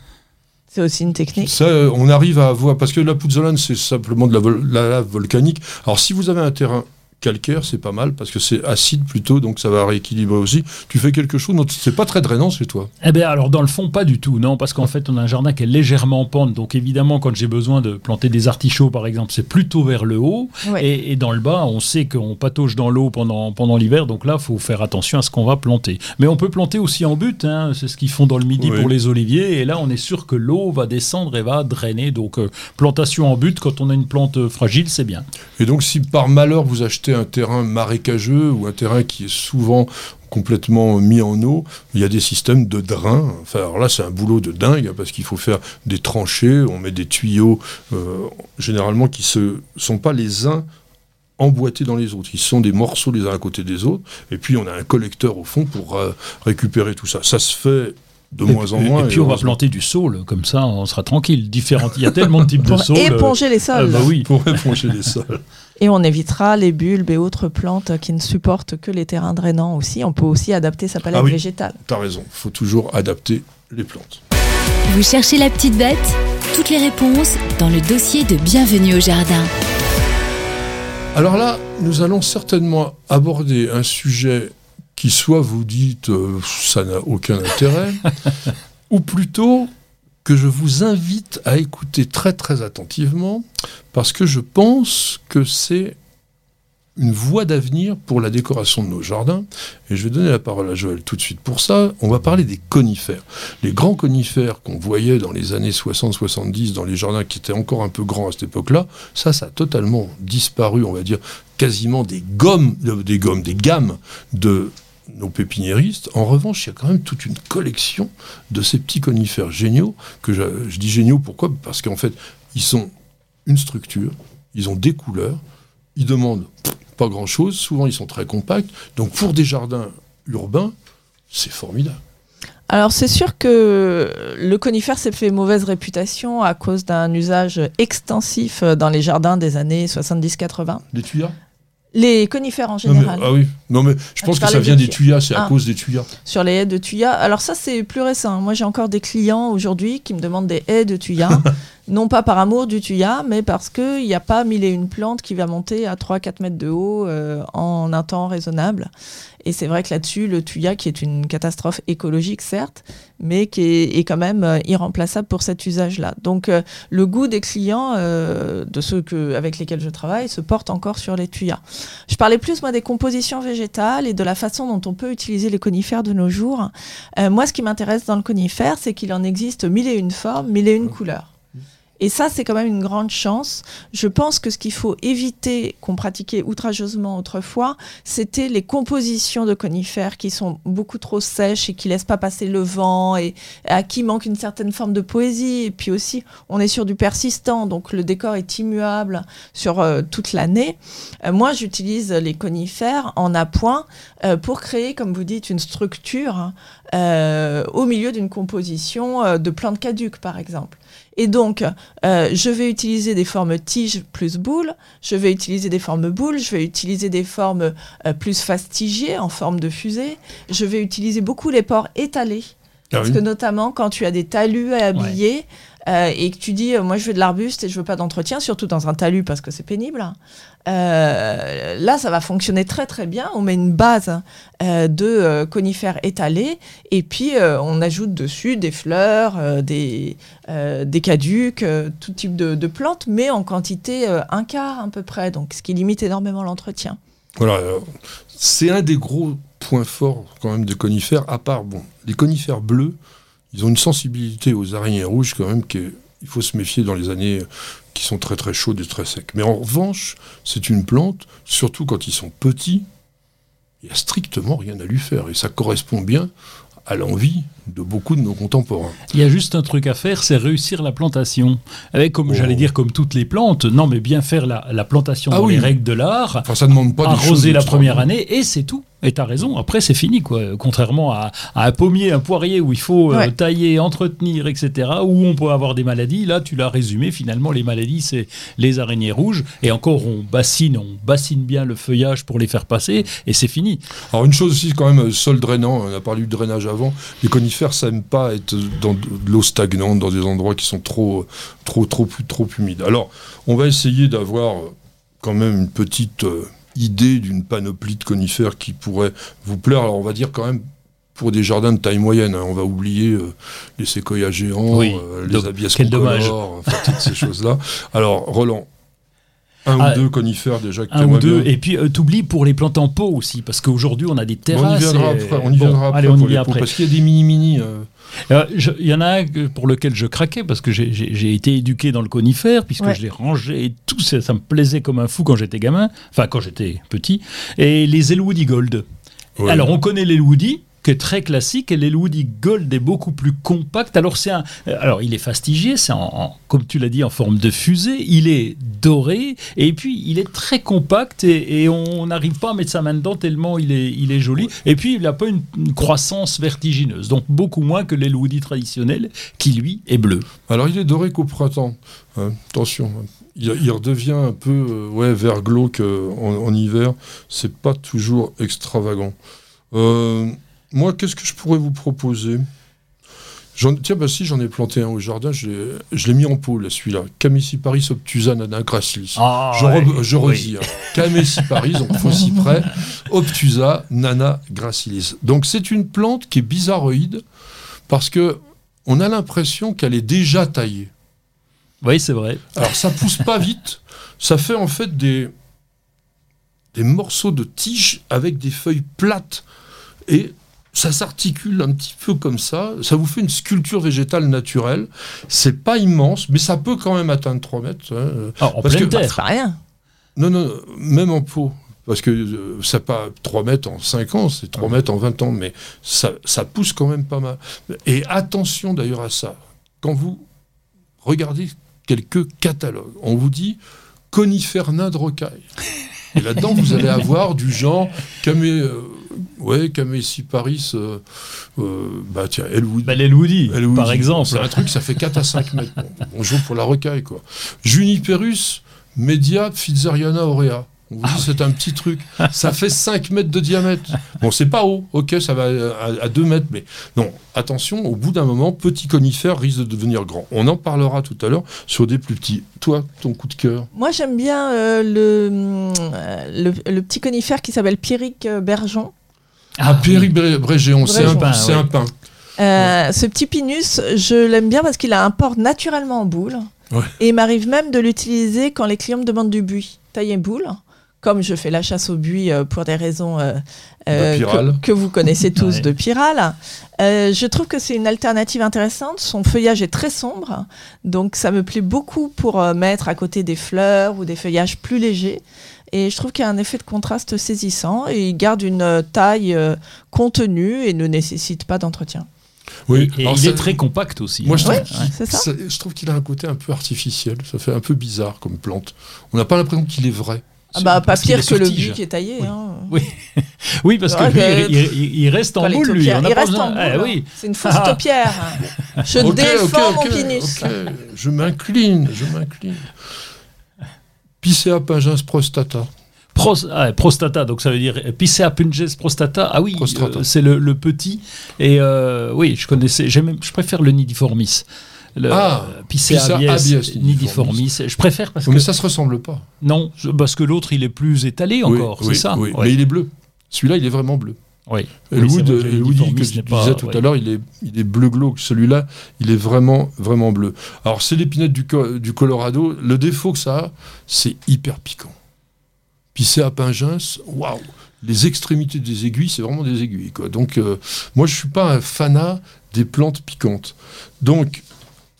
C'est aussi une technique. Ça, euh, on arrive à avoir. Parce que la pouzzolane, c'est simplement de la, vol- la lave volcanique. Alors, si vous avez un terrain calcaire, c'est pas mal parce que c'est acide plutôt, donc ça va rééquilibrer aussi. Tu fais quelque chose, donc c'est pas très drainant chez toi. Eh bien, alors, dans le fond, pas du tout, non, parce qu'en fait, on a un jardin qui est légèrement en pente. Donc, évidemment, quand j'ai besoin de planter des artichauts, par exemple, c'est plutôt vers le haut. Ouais. Et, et dans le bas, on sait qu'on patauge dans l'eau pendant, pendant l'hiver. Donc là, il faut faire attention à ce qu'on va planter. Mais on peut planter aussi en butte. hein, c'est ce qu'ils font dans le midi Oui. pour les oliviers. Et là, on est sûr que l'eau va descendre et va drainer. Donc, euh, plantation en butte, quand on a une plante euh, fragile, c'est bien. Et donc, si par malheur vous achetez un terrain marécageux ou un terrain qui est souvent complètement mis en eau, il y a des systèmes de drain. Enfin, alors là, c'est un boulot de dingue parce qu'il faut faire des tranchées, on met des tuyaux, euh, généralement qui ne sont pas les uns emboîtés dans les autres. Ils sont des morceaux les uns à côté des autres. Et puis, on a un collecteur au fond pour euh, récupérer tout ça. Ça se fait de Et moins en moins. Et puis, on va planter du saule. Comme ça, on sera tranquille. Différentes. Il y a tellement de types de Pour saules. euh, éponger les ah sols. bah oui. Pour éponger les sols. Et on évitera les bulbes et autres plantes qui ne supportent que les terrains drainants aussi. On peut aussi adapter sa palette Ah oui. végétale. T'as raison, il faut toujours adapter les plantes. Vous cherchez la petite bête? Toutes les réponses dans le dossier de Bienvenue au jardin. Alors là, nous allons certainement aborder un sujet qui soit vous dites euh, ça n'a aucun intérêt, ou plutôt que je vous invite à écouter très très attentivement, parce que je pense que c'est une voie d'avenir pour la décoration de nos jardins. Et je vais donner la parole à Joël tout de suite pour ça. On va parler des conifères. Les grands conifères qu'on voyait dans les années 60-70 dans les jardins qui étaient encore un peu grands à cette époque-là, ça, ça a totalement disparu, on va dire, quasiment des gommes, des gommes, des gammes de nos pépiniéristes. En revanche, il y a quand même toute une collection de ces petits conifères géniaux, que je, je dis géniaux pourquoi? Parce qu'en fait, ils sont une structure, ils ont des couleurs, ils demandent pas grand-chose, souvent ils sont très compacts, donc pour des jardins urbains, c'est formidable. Alors c'est sûr que le conifère s'est fait mauvaise réputation à cause d'un usage extensif dans les jardins des années 70-80. Des tuyas? Les conifères en Non, mais- général, Ah oui, non mais je pense tu que ça vient des des tuyas, c'est à Ah. cause des tuyas. sur les haies de tuyas. Alors ça c'est plus récent. Moi j'ai encore des clients aujourd'hui qui me demandent des haies de tuyas. non pas par amour du tuya, mais parce qu'il n'y a pas mille et une plante qui va monter à 3-4 mètres de haut euh, en un temps raisonnable. Et c'est vrai que là-dessus, le tuya, qui est une catastrophe écologique, certes, mais qui est, est quand même euh, irremplaçable pour cet usage-là. Donc, euh, le goût des clients, euh, de ceux que, avec lesquels je travaille, se porte encore sur les tuyas. Je parlais plus, moi, des compositions végétales et de la façon dont on peut utiliser les conifères de nos jours. Euh, moi, ce qui m'intéresse dans le conifère, c'est qu'il en existe mille et une formes, mille et une couleurs. Et ça, c'est quand même une grande chance. Je pense que ce qu'il faut éviter, qu'on pratiquait outrageusement autrefois, c'était les compositions de conifères qui sont beaucoup trop sèches et qui laissent pas passer le vent et à qui manque une certaine forme de poésie. Et puis aussi, on est sur du persistant, donc le décor est immuable sur euh, toute l'année. Euh, moi, j'utilise les conifères en appoint euh, pour créer, comme vous dites, une structure au milieu d'une composition de plantes caduques, par exemple. Et donc, euh, je vais utiliser des formes tige plus boule, je vais utiliser des formes boules, je vais utiliser des formes euh, plus fastigiées en forme de fusée, je vais utiliser beaucoup les pores étalés. Ah Parce que notamment quand tu as des talus à habiller euh, et que tu dis euh, moi je veux de l'arbuste et je veux pas d'entretien, surtout dans un talus parce que c'est pénible. euh, là, ça va fonctionner très très bien. On met une base de conifères étalés et puis on ajoute dessus des fleurs, des, caducs, tout type de, de plantes, mais en quantité un quart à peu près, donc ce qui limite énormément l'entretien. Voilà, c'est un des gros points forts quand même des conifères, à part, bon, les conifères bleus, ils ont une sensibilité aux araignées rouges quand même qu'il faut se méfier dans les années qui sont très très chaudes et très secs. Mais en revanche, c'est une plante, surtout quand ils sont petits, il n'y a strictement rien à lui faire. Et ça correspond bien à l'envie de beaucoup de nos contemporains. Il y a juste un truc à faire, c'est réussir la plantation. Avec, comme Oh. j'allais dire, comme toutes les plantes, non, mais bien faire la, la plantation Ah dans oui. les règles de l'art, Enfin, ça ne demande pas de arroser la première année, et c'est tout. Et t'as raison, après c'est fini, quoi. Contrairement à, à un pommier, un poirier où il faut euh, Ouais. tailler, entretenir, etc., où on peut avoir des maladies, là tu l'as résumé, finalement les maladies c'est les araignées rouges, et encore on bassine, on bassine bien le feuillage pour les faire passer, et c'est fini. Alors une chose aussi quand même, euh, sol drainant, on a parlé du drainage avant, les conifères ça n'aime pas être dans de l'eau stagnante, dans des endroits qui sont trop, trop, trop, trop humides. Alors on va essayer d'avoir euh, quand même une petite euh, idée d'une panoplie de conifères qui pourrait vous plaire. Alors on va dire quand même pour des jardins de taille moyenne, hein, on va oublier euh, les séquoias géants, Oui, euh, les abies quel dommage. enfin toutes ces choses-là. Alors Roland, un Ah, ou deux conifères déjà que Un ou deux, bien. et puis euh, t'oublies pour les plantes en pot aussi, parce qu'aujourd'hui on a des Bon, terrasses. on y viendra et- après. On y Bon, viendra après allez, on y les pots, après. parce qu'il y a des mini mini. euh, Euh, Il y en a un pour lequel je craquais parce que j'ai- été éduqué dans le conifère, puisque Ouais. je l'ai rangé et tout, ça, ça me plaisait comme un fou quand j'étais gamin, enfin quand j'étais petit. Et les Elwoody Gold. Ouais. Alors on connaît l'Elwoody, qui est très classique, et l'Elwoody Gold est beaucoup plus compact. Alors c'est un, euh, alors il est fastigié, c'est en, en- comme tu l'as dit en forme de fusée. Il est doré et puis il est très compact et, et on n'arrive pas à mettre sa main dedans tellement il est, il est joli. Et puis il n'a pas une, une croissance vertigineuse, donc beaucoup moins que l'Elwoody traditionnel qui lui est bleu. Alors il est doré qu'au printemps. hein, attention. hein. Il, il redevient un peu euh, ouais, vert glauque euh, en, en hiver. C'est pas toujours extravagant. Moi, qu'est-ce que je pourrais vous proposer? Tiens, bah si, j'en ai planté un au jardin. Je l'ai- mis en pot, là, celui-là. Camesiparis obtusa nana gracilis. Ah, je, re- je oui. redis. hein. Camesiparis, donc faut s'y près. Obtusa nana gracilis. Donc c'est une plante qui est bizarroïde parce que on a l'impression qu'elle est déjà taillée. Oui, c'est vrai. Alors ça pousse pas vite, ça fait en fait des, des morceaux de tige avec des feuilles plates et ça s'articule un petit peu comme ça, ça vous fait une sculpture végétale naturelle. C'est pas immense, mais ça peut quand même atteindre 3 mètres. hein. Ah, en Parce pleine que- terre. C'est pas rien. Non, non, même en pot. Parce que euh, ça pas 3 mètres en 5 ans, c'est 3 mètres en 20 ans, mais ça, ça pousse quand même pas mal. Et attention d'ailleurs à ça. Quand vous regardez quelques catalogues, on vous dit conifères nains de rocaille. Et là-dedans, vous allez avoir du genre Camé, euh, ouais, Camesiparis, euh, euh, bah tiens, Elwood. Bah, l'Elwoody, Elwood. par exemple. C'est un truc, ça fait 4 à 5 mètres. Bon, bonjour pour la rocaille, quoi. Juniperus, Media, Pfitzeriana aurea. On Ah vous dit, c'est un petit truc. Ça fait 5 mètres de diamètre. Bon, c'est pas haut. Ok, ça va à, à 2 mètres, mais non, attention, au bout d'un moment, petit conifère risque de devenir grand. On en parlera tout à l'heure sur des plus petits. Toi, ton coup de cœur Moi, j'aime bien euh, le, euh, le, le petit conifère qui s'appelle Pierrick euh, Bergeon. Ah, Pierre Brégéon, c'est un, c'est un pain. Euh, Ce petit pinus, je l'aime bien parce qu'il a un port naturellement en boule. Ouais. Et il m'arrive même de l'utiliser quand les clients me demandent du buis. Tailler boule. Comme je fais la chasse au buis euh, pour des raisons euh, De que, que vous connaissez tous Ouais. de Pyrale, euh, je trouve que c'est une alternative intéressante. Son feuillage est très sombre, donc ça me plaît beaucoup pour euh, mettre à côté des fleurs ou des feuillages plus légers. Et je trouve qu'il y a un effet de contraste saisissant et il garde une euh, taille euh, contenue et ne nécessite pas d'entretien. Oui, Et alors il ça- est très compact aussi. Moi, je hein. trouve- Ouais. C'est ça ça- je trouve qu'il a un côté un peu artificiel. Ça fait un peu bizarre comme plante. On n'a pas l'impression qu'il est vrai. Ah bah, pas pire que le buis qui est taillé. Oui. hein. Oui. oui, parce que Ouais, lui, que- il, il- il reste en boule, lui. On il reste en boule. Ah, oui. C'est une fausse Ah. taupière. Je Ok, défends ok, mon pinus. Je m'incline, je m'incline. Picea pingens prostata. Pros- ah, prostata, donc ça veut dire Picea pungens prostata. Ah oui, euh, c'est le, le petit. Et euh, oui, je connaissais. j'aime- Je préfère le nidiformis. Le Ah, euh, Picea Picea abies abies nidiformis. Je préfère parce Oui, que mais ça se ressemble pas. non, parce que l'autre il est plus étalé encore, oui, c'est ça. oui. Ouais. Mais il est bleu. Celui-là, il est vraiment bleu. Oui. Et Oui, c'est Elwood, que Elwood, pas- disais tout ouais. à l'heure, il est, il est bleu glauque. Celui-là, il est vraiment, vraiment bleu. Alors, c'est l'épinette du, Co- du Colorado. Le défaut que ça a, c'est hyper piquant. Picea pingens, waouh Les extrémités des aiguilles, c'est vraiment des aiguilles. Quoi. Donc, euh, moi, je suis pas un fanat des plantes piquantes. Donc,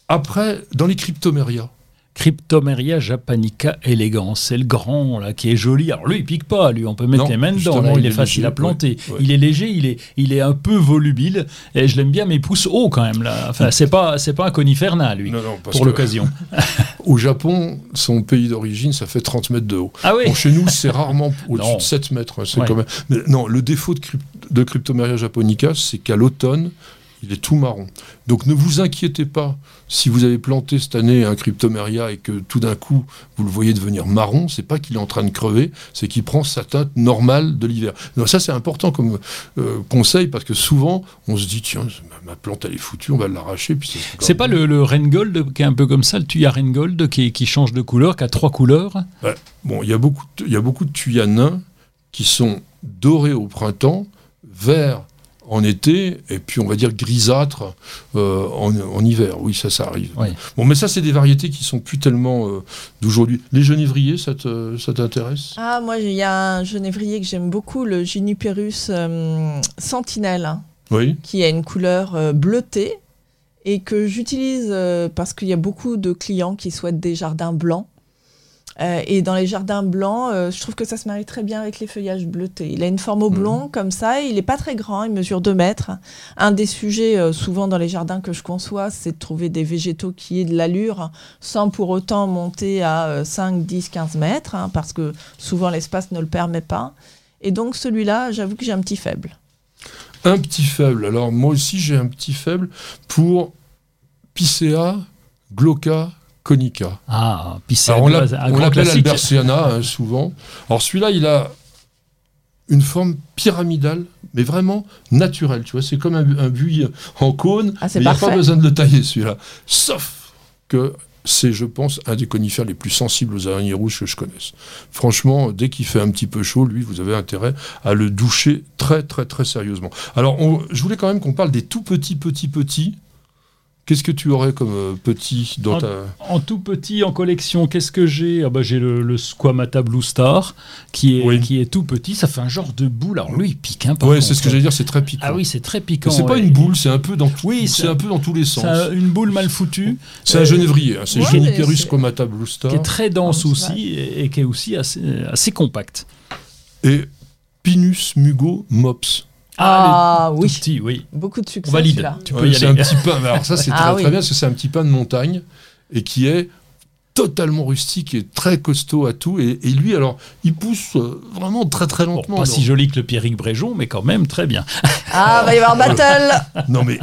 après, dans les cryptomérias, Cryptomeria japanica elegans, c'est le grand là qui est joli. Alors lui il pique pas, lui on peut mettre Non, les mains dedans, là, il, il est est facile léger, à planter. ouais, ouais. Il est léger, il est, il est un peu volubile et je l'aime bien, mais il pousse haut quand même là. Enfin c'est pas, c'est pas un conifère nain lui Non, non, parce pour l'occasion. Au Japon, son pays d'origine, ça fait 30 mètres de haut. Ah oui. Bon, chez nous, c'est rarement au-dessus de 7 mètres. hein, c'est Ouais. quand même... Mais non, le défaut de, crypt- de Cryptomeria japonica, c'est qu'à l'automne, il est tout marron. Donc ne vous inquiétez pas si vous avez planté cette année un Cryptomeria et que tout d'un coup vous le voyez devenir marron, c'est pas qu'il est en train de crever, c'est qu'il prend sa teinte normale de l'hiver. Donc ça c'est important comme euh, conseil parce que souvent on se dit tiens ma, plante elle est foutue, on va l'arracher puis c'est pas le, le Rengold qui est un peu comme ça, le Tuya Rengold qui, qui change de couleur, qui a trois couleurs? Bon, il y a beaucoup de, il y a beaucoup de tuyas nains qui sont dorés au printemps, verts en été, et puis on va dire grisâtres euh, en, en hiver. Oui, ça, ça arrive. Bon, mais ça, c'est des variétés qui sont plus tellement euh, d'aujourd'hui. Les genévriers, ça te- ça t'intéresse? Ah, moi, il y a un genévrier que j'aime beaucoup, le Juniperus euh, sentinelle, hein, Oui. qui a une couleur euh, bleutée et que j'utilise euh, parce qu'il y a beaucoup de clients qui souhaitent des jardins blancs. Euh, et dans les jardins blancs, euh, je trouve que ça se marie très bien avec les feuillages bleutés. Il a une forme oblong comme ça, il n'est pas très grand, il mesure 2 mètres. Un des sujets euh, souvent dans les jardins que je conçois, c'est de trouver des végétaux qui aient de l'allure sans pour autant monter à euh, 5, 10, 15 mètres, hein, parce que souvent l'espace ne le permet pas. Et donc celui-là, j'avoue que j'ai un petit faible. Un petit faible. Alors, moi aussi, j'ai un petit faible pour Picea glauca conica. Ah, puis c'est on l'appelle. Alberciana hein, souvent. Alors celui-là, il a une forme pyramidale, mais vraiment naturelle. Tu vois, c'est comme un, un buis en cône. Ah, mais il n'y a pas besoin de le tailler celui-là. Sauf que c'est, je pense, un des conifères les plus sensibles aux araignées rouges que je connaisse. Franchement, dès qu'il fait un petit peu chaud, lui, vous avez intérêt à le doucher très, très, très sérieusement. Alors, on- je voulais quand même qu'on parle des tout petits, petits, petits. Qu'est-ce que tu aurais comme euh, petit dans En- ta... En tout petit, en collection, qu'est-ce que j'ai? Ah bah, J'ai le, le Squamata Blue Star, qui est, Oui. qui est tout petit. Ça fait un genre de boule. Alors lui, il pique. Hein, par Ouais, c'est ce que j'allais dire, c'est très piquant. Ah oui, c'est très piquant. C'est pas une boule, c'est un peu dans Oui, c'est un peu dans tous les sens. C'est un- une boule mal foutue, C'est un euh, genévrier, hein, c'est ouais, Juniperus comata blue star qui est très dense Ah, aussi et, et qui est aussi assez, assez compacte. et Pinus mugo mops. Ah, les oui. Beaucoup de succès. On valide. Tu peux Ouais, y aller. un petit pain. Alors ça c'est Ah très oui. très bien parce que c'est un petit pain de montagne et qui est totalement rustique et très costaud à tout et, et lui alors il pousse euh, vraiment très très Bon, lentement. pas si joli que le Pierrick Bréjon, mais quand même très bien. Ah, va y avoir battle Non mais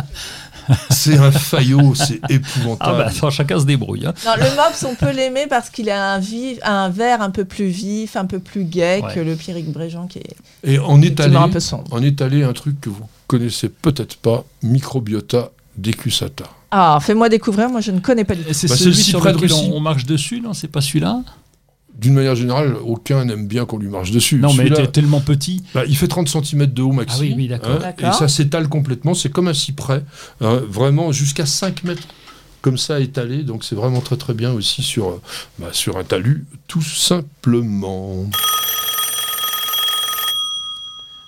c'est un faillot, c'est Ah épouvantable. bah attends, chacun se débrouille. hein. Non, le mops, on peut l'aimer parce qu'il a un, vif, un vert un peu plus vif, un peu plus gai Ouais. que le Pierrick Bréjon qui est et on est allé un peu sombre. on est allé un truc que vous connaissez peut-être pas, microbiota decusata. Ah, fais-moi découvrir, moi je ne connais pas du tout. C'est Bah, c'est celui le sur lequel on, on marche dessus, non C'est pas celui-là? D'une manière générale, aucun n'aime bien qu'on lui marche dessus. Non, mais t'es tellement petit. Bah, il fait 30 cm de haut maxi. Ah oui, oui, d'accord. D'accord. et ça s'étale complètement. C'est comme un cyprès. hein, vraiment jusqu'à 5 mètres comme ça étalé. Donc c'est vraiment très très bien aussi sur, euh, bah, sur un talus, tout simplement.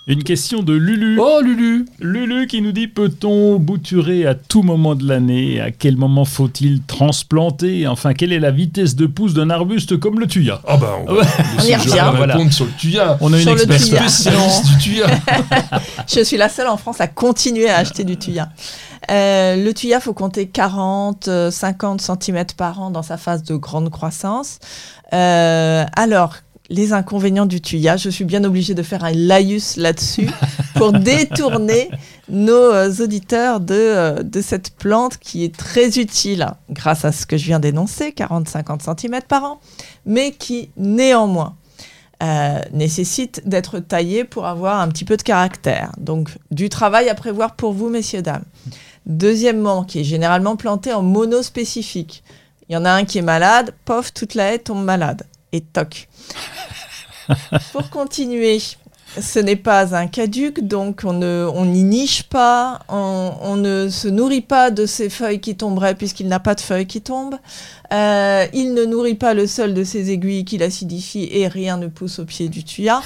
Une question de Lulu. Oh Lulu Lulu qui nous dit peut-on bouturer à tout moment de l'année? À quel moment faut-il transplanter? Enfin, quelle est la vitesse de pousse d'un arbuste comme le tuya? Ah bah on va On y Joël revient. répondre sur le tuya. On a une Sur le experte spécialiste. Du tuya. Je suis la seule en France à continuer à acheter du tuya. Euh, le tuya, faut compter 40, euh, 50 cm par an dans sa phase de grande croissance. Euh, alors, les inconvénients du tuya, je suis bien obligée de faire un laïus là-dessus pour détourner nos euh, auditeurs de, euh, de cette plante qui est très utile grâce à ce que je viens d'énoncer, 40-50 cm par an, mais qui néanmoins euh, nécessite d'être taillé pour avoir un petit peu de caractère. Donc du travail à prévoir pour vous, messieurs, dames. Deuxièmement, qui est généralement planté en monospécifique. Il y en a un qui est malade, pof, toute la haie tombe malade. Et toc. pour continuer, ce n'est pas un caduc, donc on n'y on niche pas, on, ne se nourrit pas de ces feuilles qui tomberaient puisqu'il n'a pas de feuilles qui tombent. Euh, il ne nourrit pas le sol de ses aiguilles qui l'acidifient et rien ne pousse au pied du tuya.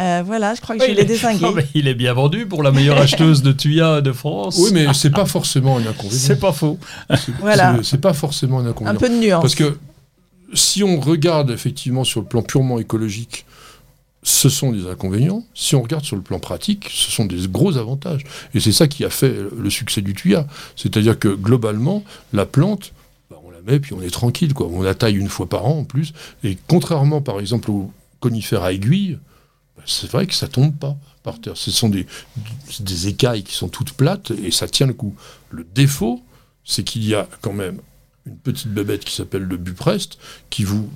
Euh, voilà, je crois que je l'ai désingué. il est bien vendu pour la meilleure acheteuse de tuya de France. Oui, mais c'est pas forcément un inconvénient. C'est pas faux. Voilà. C'est pas forcément un inconvénient. Un peu de nuance. Parce que si on regarde effectivement sur le plan purement écologique, ce sont des inconvénients. Si on regarde sur le plan pratique, ce sont des gros avantages. Et c'est ça qui a fait le succès du tuya. C'est-à-dire que globalement, la plante, bah, on la met puis on est tranquille. Quoi. On la taille une fois par an en plus. Et contrairement par exemple aux conifères à aiguilles, bah, c'est vrai que ça tombe pas par terre. Ce sont des, des écailles qui sont toutes plates et ça tient le coup. Le défaut, c'est qu'il y a quand même une petite bébête qui s'appelle le bupreste qui vous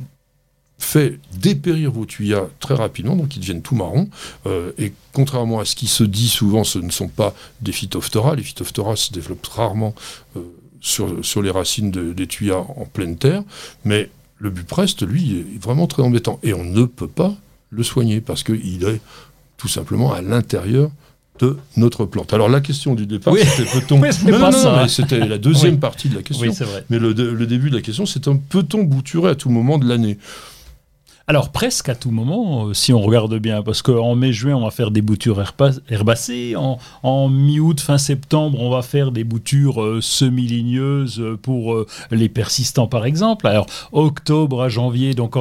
fait dépérir vos tuyas très rapidement, donc ils deviennent tout marrons. Euh, et contrairement à ce qui se dit souvent, ce ne sont pas des phytophthora. Les phytophthora se développent rarement euh, sur, sur les racines des tuyas en pleine terre. Mais le bupreste, lui, est vraiment très embêtant. Et on ne peut pas le soigner parce qu'il est tout simplement à l'intérieur de notre plante. Alors la question du départ, c'était peut-on... c'était la deuxième partie de la question. Mais le, le, début de la question, c'est un peut-on bouturer à tout moment de l'année? Alors presque à tout moment, euh, si on regarde bien, parce qu'en mai-juin, on va faire des boutures herbacées, en, mi-août, fin septembre, on va faire des boutures euh, semi-ligneuses pour euh, les persistants, par exemple. Alors octobre à janvier, donc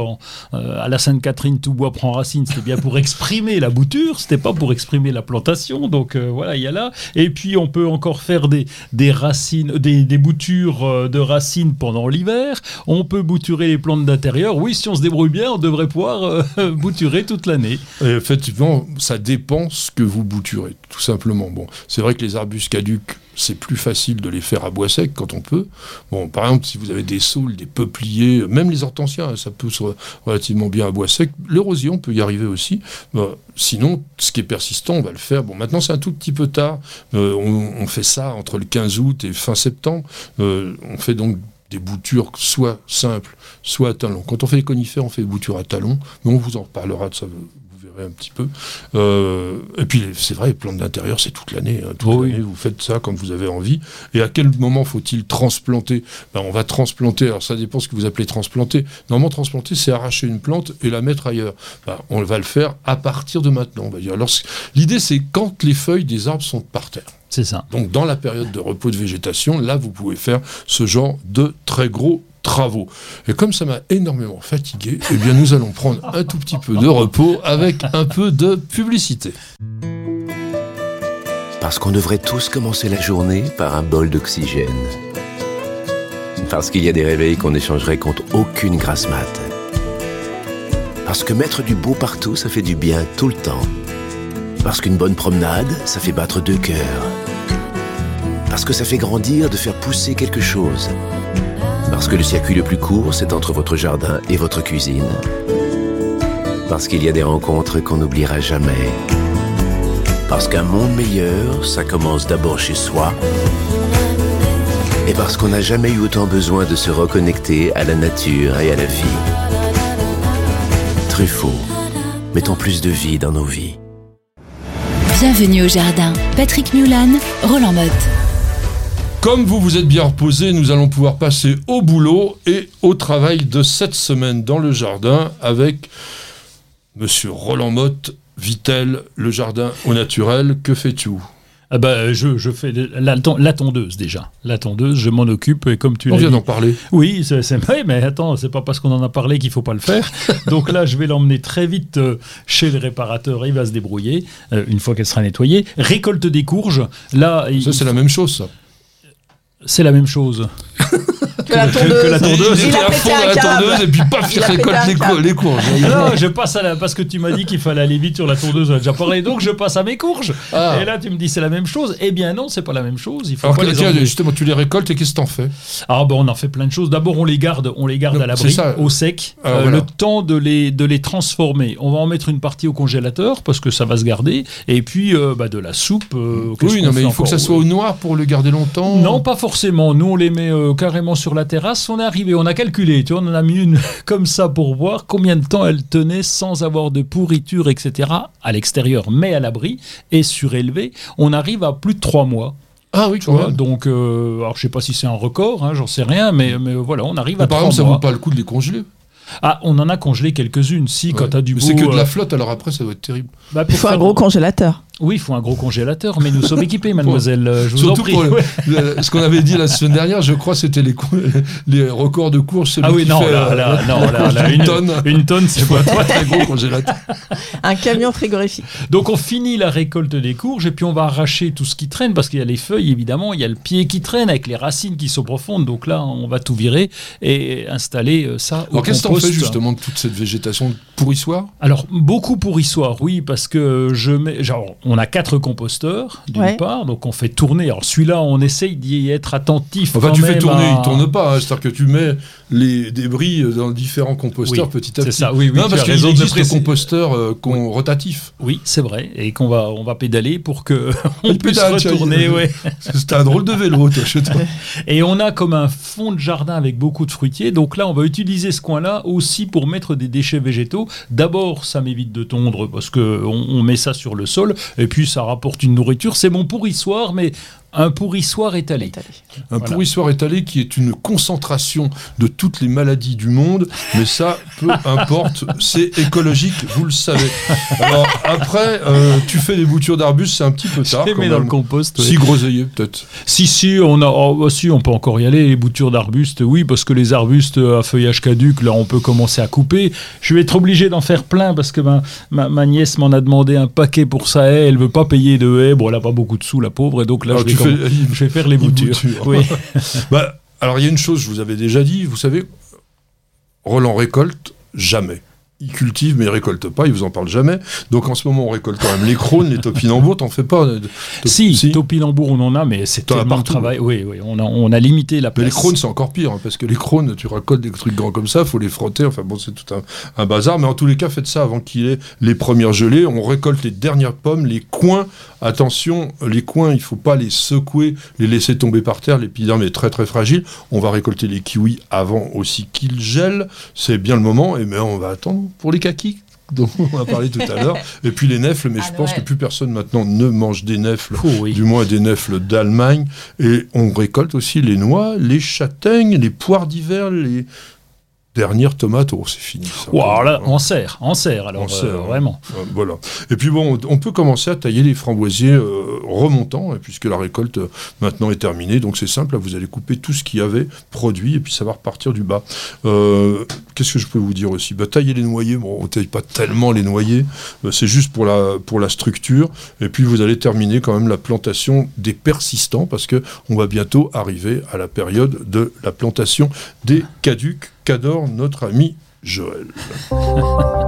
à la Sainte-Catherine, tout bois prend racine, c'était bien pour exprimer la bouture, c'était pas pour exprimer la plantation, donc voilà, il y a là. Et puis on peut encore faire des, des racines, des, des boutures de racines pendant l'hiver. On peut bouturer les plantes d'intérieur. Oui, si on se débrouille bien, on devrait pouvoir euh, bouturer toute l'année. Effectivement, ça dépend ce que vous bouturez, tout simplement. Bon, c'est vrai que les arbustes caducs, c'est plus facile de les faire à bois sec quand on peut. Bon, par exemple, si vous avez des saules, des peupliers, même les hortensias, ça pousse relativement bien à bois sec. L'érosion peut y arriver aussi. sinon, ce qui est persistant, on va le faire. Bon, maintenant, c'est un tout petit peu tard. Euh, on, fait ça entre le 15 août et fin septembre. Euh, on fait donc des boutures soit simples, soit à talons. Quand on fait les conifères, on fait des boutures à talons, mais on vous en reparlera de ça, vous verrez un petit peu. Euh, et puis, c'est vrai, les plantes d'intérieur, c'est toute l'année. Hein, toute l'année, vous faites ça quand vous avez envie. Et à quel moment faut-il transplanter? Ben, On va transplanter, alors ça dépend ce que vous appelez transplanter. Normalement, transplanter, c'est arracher une plante et la mettre ailleurs. Ben, on va le faire à partir de maintenant, on va dire. Alors, l'idée, c'est quand les feuilles des arbres sont par terre. C'est ça. Donc dans la période de repos de végétation, là, vous pouvez faire ce genre de très gros travaux. Et comme ça m'a énormément fatigué, eh bien nous allons prendre un tout petit peu de repos avec un peu de publicité. Parce qu'on devrait tous commencer la journée par un bol d'oxygène. Parce qu'il y a des réveils qu'on échangerait contre aucune grasse mat. Parce que mettre du beau partout, ça fait du bien tout le temps. Parce qu'une bonne promenade, ça fait battre deux cœurs. Parce que ça fait grandir de faire pousser quelque chose. Parce que le circuit le plus court, c'est entre votre jardin et votre cuisine. Parce qu'il y a des rencontres qu'on n'oubliera jamais. Parce qu'un monde meilleur, ça commence d'abord chez soi. Et parce qu'on n'a jamais eu autant besoin de se reconnecter à la nature et à la vie. Truffaut, mettons plus de vie dans nos vies. Bienvenue au jardin. Patrick Mulan, Roland Motte. Comme vous vous êtes bien reposé, nous allons pouvoir passer au boulot et au travail de cette semaine dans le jardin avec Monsieur Roland Motte, Vitel, le jardin au naturel. Que fais-tu? Ah bah, je, je, fais la, la, tondeuse déjà. La tondeuse, je m'en occupe et comme tu On vient d'en parler. Oui, c'est vrai, mais attends, c'est pas parce qu'on en a parlé qu'il faut pas le faire. Donc là, je vais l'emmener très vite euh, chez le réparateur. Il va se débrouiller euh, une fois qu'elle sera nettoyée. Récolte des courges. Là, ça c'est la même chose. Ça. C'est la même chose. Que la tondeuse. que la tondeuse. Il a pété fond dans un la tondeuse et puis paf, il Il récolte les, cou- câble. les courges. Non, je passe à la, parce que tu m'as dit qu'il fallait aller vite sur la tondeuse, on a déjà parlé, donc je passe à mes courges. Ah. Et là, tu me dis c'est la même chose. Eh bien non, c'est pas la même chose. Il faut Alors pas que, les tiens, justement, tu les récoltes et qu'est-ce que t'en fais? Ah ben on en fait plein de choses. D'abord on les garde, on les garde à l'abri, au sec, Alors, euh, voilà. le temps de les de les transformer. On va en mettre une partie au congélateur parce que ça va se garder. Et puis euh, bah, de la soupe. euh, Oui, non, mais il faut que ça soit au noir pour le garder longtemps. Non, pas forcément. Nous, on les met euh, carrément sur la terrasse. On est arrivé, on a calculé. Tu vois, on en a mis une comme ça pour voir combien de temps elle tenait sans avoir de pourriture, etc. à l'extérieur, mais à l'abri et surélevée. On arrive à plus de trois mois. Ah oui, Tu vois, donc, euh, alors je sais pas si c'est un record, hein, j'en sais rien, mais, mais voilà, on arrive Mais à par exemple, ça vaut pas le coup de les congeler. Ah, on en a congelé quelques-unes. Si, quand t'as du beau. C'est que de euh, la flotte, alors après, ça doit être terrible. bah, Il pour faut un gros congélateur. Oui, il faut un gros congélateur, mais nous sommes équipés, mademoiselle. euh, Je vous Surtout en prie. pour le- Ouais. le- ce qu'on avait dit la semaine dernière, je crois, c'était les, records de course. celui Ah oui, qui non, fait, là, euh, là, non, là, là, une tonne. Une tonne, c'est pas Pas très gros congélateur. Un camion frigorifique. Donc on finit la récolte des courges et puis on va arracher tout ce qui traîne parce qu'il y a les feuilles évidemment, il y a le pied qui traîne avec les racines qui sont profondes. Donc là on va tout virer et installer euh, ça au Alors qu'est-ce qu'on fait justement de toute cette végétation pourrissoire Alors beaucoup pourrissoir, oui, parce que je mets, genre, on a quatre composteurs d'une Ouais. part, donc on fait tourner. Alors celui-là, on essaye d'y être attentif. Enfin, quand tu fais tourner, à- il tourne pas. hein. C'est-à-dire que tu mets les débris dans différents composteurs Oui, petit à c'est petit. ça, oui, oui, non, parce qu'il existe le préciser. composteur euh, qu'on- rotatif. Oui, c'est vrai, et qu'on va, on va pédaler pour que on Il puisse pédale, retourner. ouais. C'était un drôle de vélo, toi, chez toi. Et on a comme un fond de jardin avec beaucoup de fruitiers. Donc là, on va utiliser ce coin-là aussi pour mettre des déchets végétaux. D'abord, ça m'évite de tondre parce que on, on met ça sur le sol. Et puis, ça rapporte une nourriture. C'est mon pourrissoir, mais un pourrissoir étalé. Un Voilà. pourrissoir étalé qui est une concentration de toutes les maladies du monde, mais ça, peu importe, c'est écologique, vous le savez. Alors après, euh, tu fais des boutures d'arbustes, c'est un petit peu tard. Je les quand mets dans le compost. Si oui. groseillier, peut-être. Si, si, on a, oh, bah, si, on peut encore y aller. Les boutures d'arbustes, oui, parce que les arbustes à feuillage caduc, là, on peut commencer à couper. Je vais être obligé d'en faire plein parce que ma, ma, ma nièce m'en a demandé un paquet pour sa haie. Elle veut pas payer de haie. Bon, elle a pas beaucoup de sous, la pauvre, et donc là, Alors, je vais, fais- je vais faire les boutures. bouture. Oui. Bah, alors il y a une chose, je vous avais déjà dit, vous savez, Roland récolte jamais. Il cultive mais il récolte pas, il vous en parle jamais. Donc en ce moment on récolte quand même les crônes, les topinambours, t'en fais pas de- de- Si, topinambour, on en a, mais c'est tellement de travail. Oui, oui, on a, on a limité la Mais place. les crônes, c'est encore pire, hein, parce que les crônes, tu récoltes des trucs grands comme ça, faut les frotter, enfin bon, c'est tout un, un bazar. Mais en tous les cas, faites ça avant qu'il ait les premières gelées. On récolte les dernières pommes, les coins. Attention, les coins, il faut pas les secouer, les laisser tomber par terre. L'épiderme est très très fragile. On va récolter les kiwis avant aussi qu'ils gèlent. C'est bien le moment, et mais on va attendre pour les kakis dont on a parlé tout à l'heure. Et puis les nèfles, mais À je pense que plus personne maintenant ne mange des nèfles Oh, oui. du moins des nèfles d'Allemagne. Et on récolte aussi les noix, les châtaignes, les poires d'hiver, les dernières tomates. Oh, c'est fini. ça. Wow, là, on serre, on serre, alors On serre, euh, hein. vraiment. Euh, Voilà. Et puis bon, on peut commencer à tailler les framboisiers euh, remontants, puisque la récolte maintenant est terminée. Donc c'est simple, là, vous allez couper tout ce qu'il y avait produit, et puis ça va repartir du bas. Qu'est-ce que je peux vous dire aussi? Bah, Tailler les noyers, bon, on taille pas tellement les noyers, c'est juste pour la, pour la structure. Et puis vous allez terminer quand même la plantation des persistants, parce que on va bientôt arriver à la période de la plantation des caducs qu'adore notre ami Joël.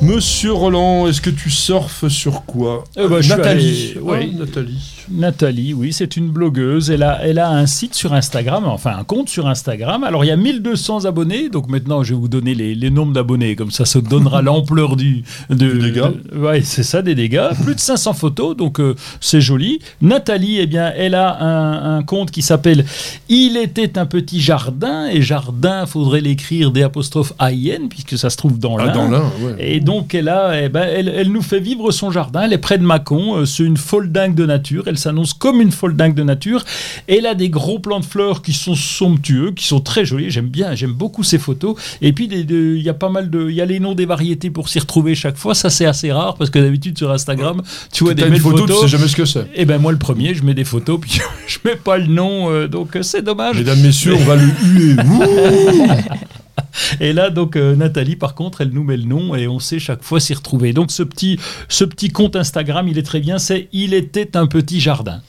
Monsieur Roland, est-ce que tu surfes sur quoi? Eh ben, je suis Nathalie. allé- oui. Ah, Nathalie. Nathalie, oui, c'est une blogueuse. Elle a, elle a un site sur Instagram, enfin un compte sur Instagram. Alors il y a 1200 abonnés, donc maintenant je vais vous donner les, les nombres d'abonnés, comme ça ça donnera l'ampleur du, de, Des dégâts. de- ouais, c'est ça, des dégâts. Plus de 500 photos, donc euh, c'est joli. Nathalie, eh bien, elle a un, un compte qui s'appelle Il était un petit jardin, et jardin, faudrait l'écrire des apostrophes AIN, puisque ça se trouve dans Ah, dans l'un, ouais. Et donc, elle, a, eh ben, elle, elle nous fait vivre son jardin. Elle est près de Mâcon. euh, C'est une folle dingue de nature. Elle s'annonce comme une folle dingue de nature. Elle a des gros plants de fleurs qui sont somptueux, qui sont très jolis. J'aime bien, j'aime beaucoup ces photos. Et puis, il y a pas mal de. Il y a les noms des variétés pour s'y retrouver chaque fois. Ça, c'est assez rare parce que d'habitude, sur Instagram, tu vois des belles photo, photos. tu sais jamais ce que c'est. Et ben moi le premier, je mets des photos puis je mets pas le nom, euh, donc euh, c'est dommage. Mesdames, messieurs, on va le huer. Et là, donc, euh, Nathalie, par contre, elle nous met le nom et on sait chaque fois s'y retrouver. Donc, ce petit, ce petit compte Instagram, il est très bien. C'est Il était un petit jardin.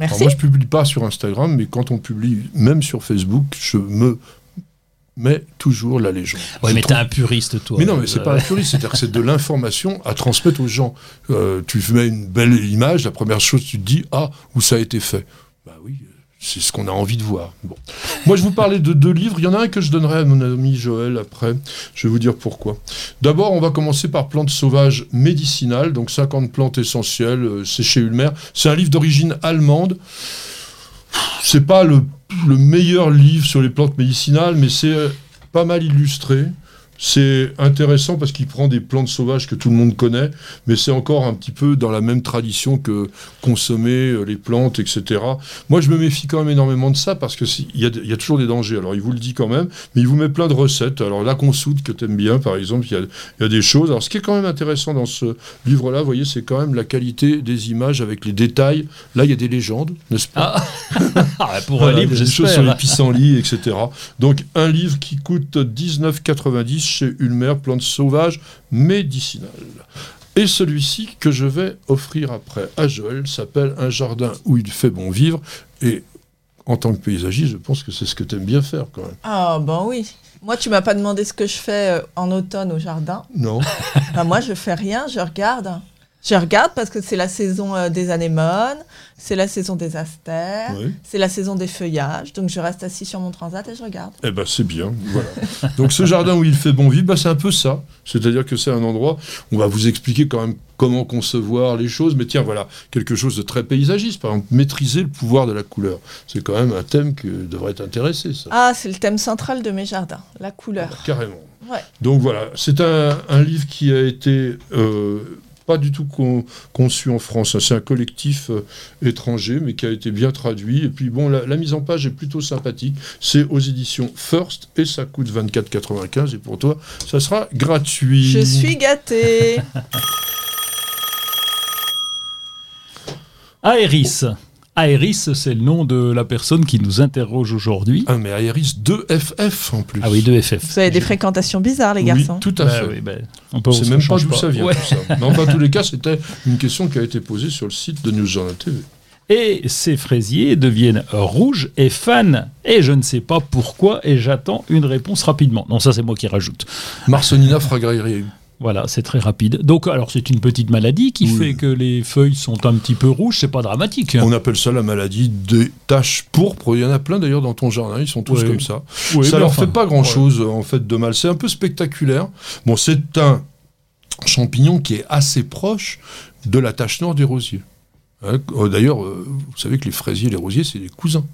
Alors moi, je publie pas sur Instagram, mais quand on publie, même sur Facebook, je me mets toujours la légende. Je mais trouve- t'es un puriste, toi. Mais non, mais c'est Euh, pas un puriste, c'est-à-dire que c'est de l'information à transmettre aux gens. Euh, tu mets une belle image, la première chose, tu te dis ah où ça a été fait. Bah oui, c'est ce qu'on a envie de voir. Moi, je vous parlais de deux livres. Il y en a un que je donnerai à mon ami Joël après. Je vais vous dire pourquoi. D'abord, on va commencer par Plantes sauvages médicinales, donc 50 plantes essentielles. euh, C'est chez Ulmer. C'est un livre d'origine allemande. C'est pas le, le meilleur livre sur les plantes médicinales, mais c'est euh, pas mal illustré. C'est intéressant parce qu'il prend des plantes sauvages que tout le monde connaît, mais c'est encore un petit peu dans la même tradition que consommer euh, les plantes, etc. Moi, je me méfie quand même énormément de ça parce que si- il y, a y a toujours des dangers. Alors, il vous le dit quand même, mais il vous met plein de recettes. Alors, la consoude que tu aimes bien, par exemple, il y a, il y a des choses. Alors, ce qui est quand même intéressant dans ce livre-là, vous voyez, c'est quand même la qualité des images avec les détails. Là, il y a des légendes, n'est-ce pas? Ah, pour voilà, un livre, il y a des choses sur les pissenlits, etc. Donc un livre qui coûte 19,90 chez Ulmer, plantes sauvages médicinales. Et celui-ci que je vais offrir après à Joël s'appelle Un jardin où il fait bon vivre. Et en tant que paysagiste, je pense que c'est ce que tu aimes bien faire quand même. Ah, ben oui. Moi, tu m'as pas demandé ce que je fais euh, en automne au jardin. Non Ben, moi, je fais rien, je regarde. Je regarde parce que c'est la saison euh, des anémones, c'est la saison des astères, Oui. c'est la saison des feuillages. Donc, je reste assis sur mon transat et je regarde. Eh ben c'est bien, voilà. Donc ce jardin où il fait bon vivre, bah, c'est un peu ça. C'est-à-dire que c'est un endroit, on va vous expliquer quand même comment concevoir les choses, mais tiens, voilà, quelque chose de très paysagiste, par exemple, maîtriser le pouvoir de la couleur. C'est quand même un thème que devrait t'intéresser, ça. Ah, c'est le thème central de mes jardins, la couleur. Carrément. Ouais. Donc voilà, c'est un, un livre qui a été euh, pas du tout con- conçu en France. C'est un collectif euh, étranger, mais qui a été bien traduit. Et puis bon, la, la mise en page est plutôt sympathique. C'est aux éditions First et ça coûte 24,95. Et pour toi, ça sera gratuit. Je suis gâtée. Aéris. Aéris, c'est le nom de la personne qui nous interroge aujourd'hui. Ah, mais Aéris 2FF en plus. Ah oui, de FF. Vous avez des fréquentations bizarres, les Oui, garçons. tout à Bah fait. oui, bah, on peut- se même pas d'où ça vient Ouais. tout ça. Mais enfin, en tous les cas, c'était une question qui a été posée sur le site de News Journal TV. Et ces fraisiers deviennent rouges et fans. Et je ne sais pas pourquoi, et j'attends une réponse rapidement. Non, ça c'est moi qui rajoute. Marcelina Fragrairi. Voilà, c'est très rapide. Donc, alors c'est une petite maladie qui Oui. fait que les feuilles sont un petit peu rouges, c'est pas dramatique. On appelle ça la maladie des taches pourpres. Il y en a plein d'ailleurs dans ton jardin, ils sont tous Oui. comme ça. Oui, ça leur enfin, fait pas grand chose en fait de mal. C'est un peu spectaculaire. Bon, c'est un champignon qui est assez proche de la tache noire des rosiers. Hein, euh, D'ailleurs, euh, vous savez que les fraisiers et les rosiers, c'est des cousins.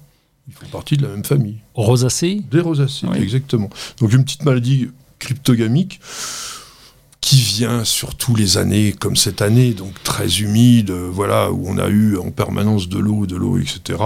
Ils font partie de la même famille. Rosacée Des rosacées, exactement. Donc une petite maladie cryptogamique qui vient surtout les années comme cette année, donc très humide, voilà, où on a eu en permanence de l'eau, de l'eau, etc.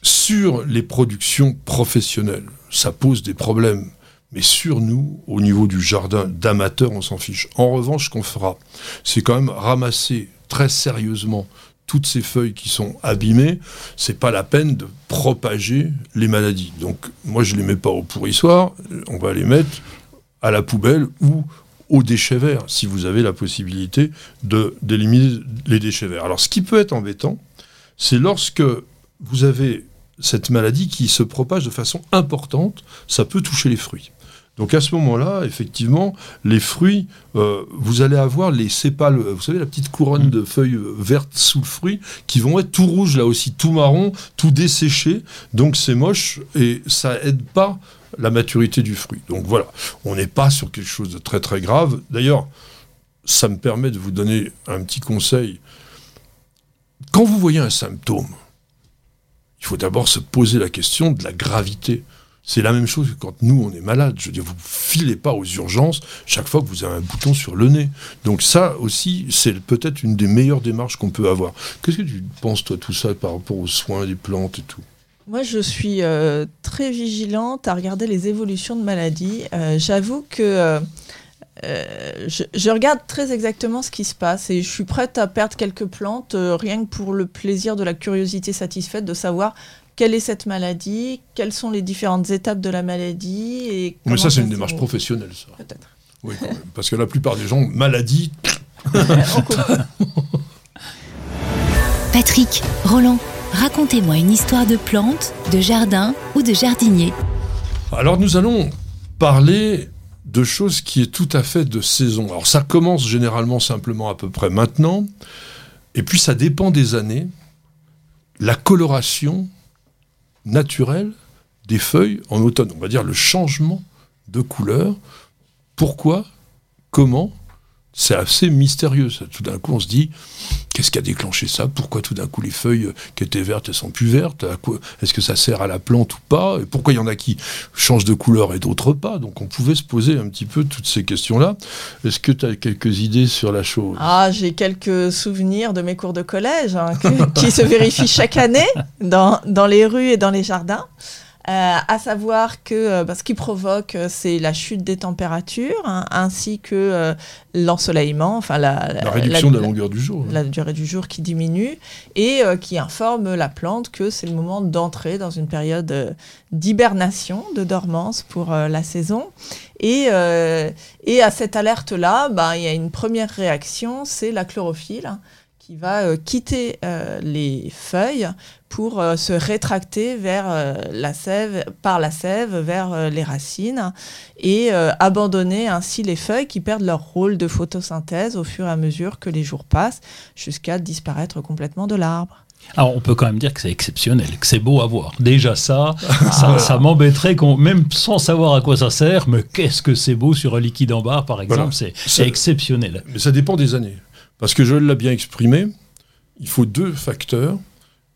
Sur les productions professionnelles, ça pose des problèmes. Mais sur nous, au niveau du jardin d'amateurs, on s'en fiche. En revanche, ce qu'on fera, c'est quand même ramasser très sérieusement toutes ces feuilles qui sont abîmées. C'est pas la peine de propager les maladies. Donc, moi, je les mets pas au pourrissoir. On va les mettre à la poubelle ou aux déchets verts, si vous avez la possibilité de d'éliminer les déchets verts. Alors, ce qui peut être embêtant, c'est lorsque vous avez cette maladie qui se propage de façon importante, ça peut toucher les fruits. Donc à ce moment-là, effectivement, les fruits, euh, vous allez avoir les sépales, vous savez, la petite couronne de feuilles vertes sous le fruit, qui vont être tout rouges, là aussi, tout marron, tout desséché. Donc c'est moche et ça aide pas la maturité du fruit. Donc voilà, on n'est pas sur quelque chose de très très grave. D'ailleurs, ça me permet de vous donner un petit conseil. Quand vous voyez un symptôme, il faut d'abord se poser la question de la gravité. C'est la même chose que quand nous, on est malade. Je veux dire, vous filez pas aux urgences chaque fois que vous avez un bouton sur le nez. Donc ça aussi, c'est peut-être une des meilleures démarches qu'on peut avoir. Qu'est-ce que tu penses, toi, tout ça, par rapport aux soins des plantes et tout? Moi, je suis euh, très vigilante à regarder les évolutions de maladies. Euh, J'avoue que euh, je, je regarde très exactement ce qui se passe et je suis prête à perdre quelques plantes euh, rien que pour le plaisir de la curiosité satisfaite de savoir quelle est cette maladie, quelles sont les différentes étapes de la maladie. Et Mais ça, c'est une démarche professionnelle, ça. Peut-être. Oui, quand même. Parce que la plupart des gens, maladie. Patrick, Roland, racontez-moi une histoire de plante, de jardin ou de jardinier. Alors nous allons parler de choses qui est tout à fait de saison. Alors ça commence généralement simplement à peu près maintenant, et puis ça dépend des années. La coloration naturelle des feuilles en automne, on va dire le changement de couleur. Pourquoi? Comment? C'est assez mystérieux. Ça. Tout d'un coup, on se dit qu'est-ce qui a déclenché ça? Pourquoi tout d'un coup les feuilles qui étaient vertes, elles sont plus vertes? Est-ce que ça sert à la plante ou pas? Et pourquoi il y en a qui changent de couleur et d'autres pas? Donc on pouvait se poser un petit peu toutes ces questions-là. Est-ce que tu as quelques idées sur la chose? Ah, j'ai quelques souvenirs de mes cours de collège hein, qui se vérifient chaque année dans, dans les rues et dans les jardins. Euh, à savoir que euh, bah, ce qui provoque, euh, c'est la chute des températures, hein, ainsi que l'ensoleillement, enfin la, La réduction de la longueur du jour. hein. la durée du jour qui diminue et qui informe la plante que c'est le moment d'entrer dans une période d'hibernation, de dormance pour la saison. Et, euh, et à cette alerte-là, bah, il y a une première réaction, c'est la chlorophylle hein, qui va euh, quitter euh, les feuilles pour euh, se rétracter vers euh, la sève, par la sève vers euh, les racines et euh, abandonner ainsi les feuilles qui perdent leur rôle de photosynthèse au fur et à mesure que les jours passent jusqu'à disparaître complètement de l'arbre. Alors, on peut quand même dire que c'est exceptionnel, que c'est beau à voir. Déjà ça, ça, ça m'embêterait qu'on, même sans savoir à quoi ça sert, mais qu'est-ce que c'est beau sur un liquide en barre, par exemple, Voilà. c'est Ça- c'est exceptionnel. Mais ça dépend des années. Parce que je l'ai bien exprimé, il faut deux facteurs.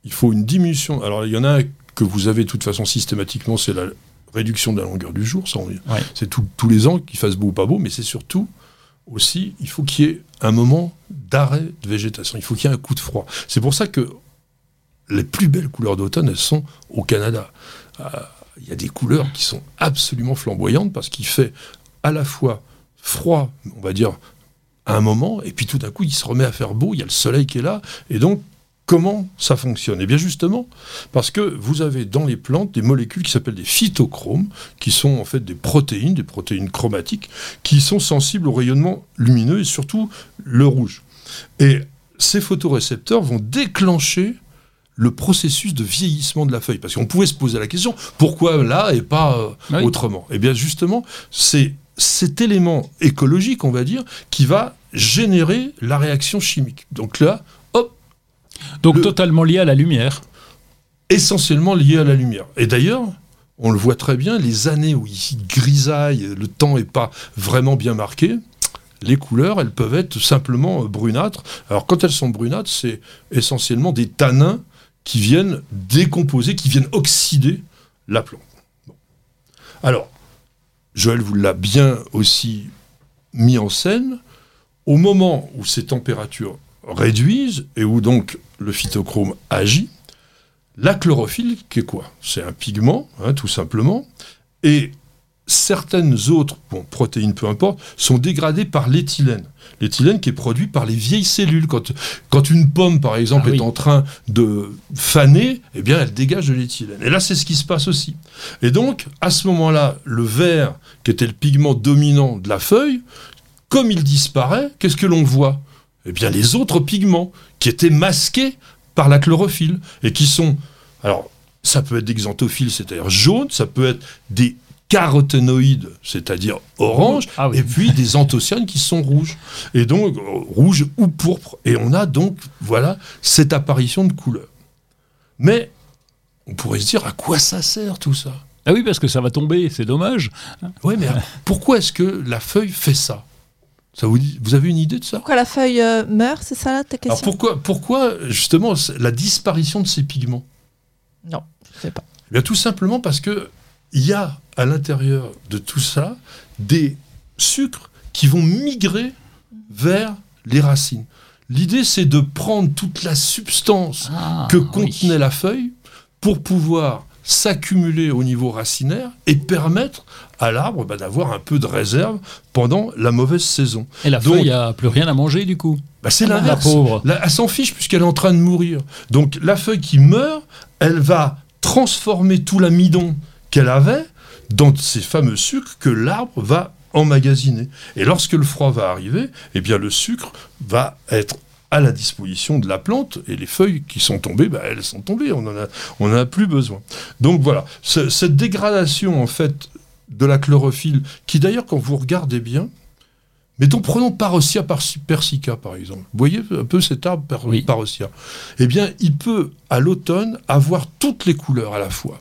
Il faut une diminution. Alors, il y en a un que vous avez de toute façon systématiquement, c'est la réduction de la longueur du jour. Ouais. C'est tous les ans qu'il fasse beau ou pas beau, mais c'est surtout aussi, il faut qu'il y ait un moment d'arrêt de végétation. Il faut qu'il y ait un coup de froid. C'est pour ça que les plus belles couleurs d'automne, elles sont au Canada. Euh, Il y a des couleurs qui sont absolument flamboyantes parce qu'il fait à la fois froid, on va dire, à un moment, et puis tout d'un coup, il se remet à faire beau, il y a le soleil qui est là, et donc, comment ça fonctionne? Eh bien, justement, parce que vous avez dans les plantes des molécules qui s'appellent des phytochromes, qui sont en fait des protéines, des protéines chromatiques, qui sont sensibles au rayonnement lumineux et surtout le rouge. Et ces photorécepteurs vont déclencher le processus de vieillissement de la feuille. Parce qu'on pouvait se poser la question, pourquoi là et pas euh, Oui. autrement? Eh bien justement, c'est cet élément écologique, on va dire, qui va générer la réaction chimique. Donc là, Donc Le- totalement lié à la lumière. essentiellement lié à la lumière. Et d'ailleurs, on le voit très bien, les années où il grisaille, le temps n'est pas vraiment bien marqué, les couleurs, elles peuvent être simplement brunâtres. Alors quand elles sont brunâtres, c'est essentiellement des tanins qui viennent décomposer, qui viennent oxyder la plante. Bon. Alors, Joël vous l'a bien aussi mis en scène. Au moment où ces températures réduisent et où donc le phytochrome agit, la chlorophylle, qui est quoi? C'est un pigment, hein, tout simplement, et certaines autres, bon, protéines peu importe, sont dégradées par l'éthylène. L'éthylène qui est produit par les vieilles cellules. Quand, quand une pomme, par exemple, Ah oui. est en train de faner, eh bien, elle dégage de l'éthylène. Et là, c'est ce qui se passe aussi. Et donc, à ce moment-là, le vert, qui était le pigment dominant de la feuille, comme il disparaît, qu'est-ce que l'on voit? Eh bien, les autres pigments qui étaient masqués par la chlorophylle et qui sont. Alors, ça peut être des xanthophiles, c'est-à-dire jaunes, ça peut être des caroténoïdes, c'est-à-dire orange, Ah oui. et puis des anthocyanes qui sont rouges. Et donc, euh, rouge ou pourpre. Et on a donc, voilà, cette apparition de couleurs. Mais, on pourrait se dire, à quoi ça sert tout ça? Ah oui, parce que ça va tomber, c'est dommage. Oui, mais pourquoi est-ce que la feuille fait ça, ça vous, dit, vous avez une idée de ça? Pourquoi la feuille euh, meurt, c'est ça là ta question? Alors pourquoi, pourquoi justement la disparition de ces pigments? Non, je sais pas. Eh bien tout simplement parce que il y a à l'intérieur de tout ça des sucres qui vont migrer vers les racines. L'idée c'est de prendre toute la substance Ah, que oui. contenait la feuille pour pouvoir s'accumuler au niveau racinaire et permettre à l'arbre bah, d'avoir un peu de réserve pendant la mauvaise saison. Et la Donc- feuille a plus rien à manger du coup. Bah, c'est Ah, l'inverse. la pauvre. Elle s'en fiche puisqu'elle est en train de mourir. Donc la feuille qui meurt, elle va transformer tout l'amidon qu'elle avait dans ces fameux sucres que l'arbre va emmagasiner. Et lorsque le froid va arriver, eh bien le sucre va être à la disposition de la plante et les feuilles qui sont tombées, bah, elles sont tombées, on en a, on a plus besoin. Donc voilà, ce- cette dégradation en fait de la chlorophylle, qui d'ailleurs quand vous regardez bien, mettons prenons Parosia persica par exemple, vous voyez un peu cet arbre par- Oui. Parosia, eh bien il peut à l'automne avoir toutes les couleurs à la fois,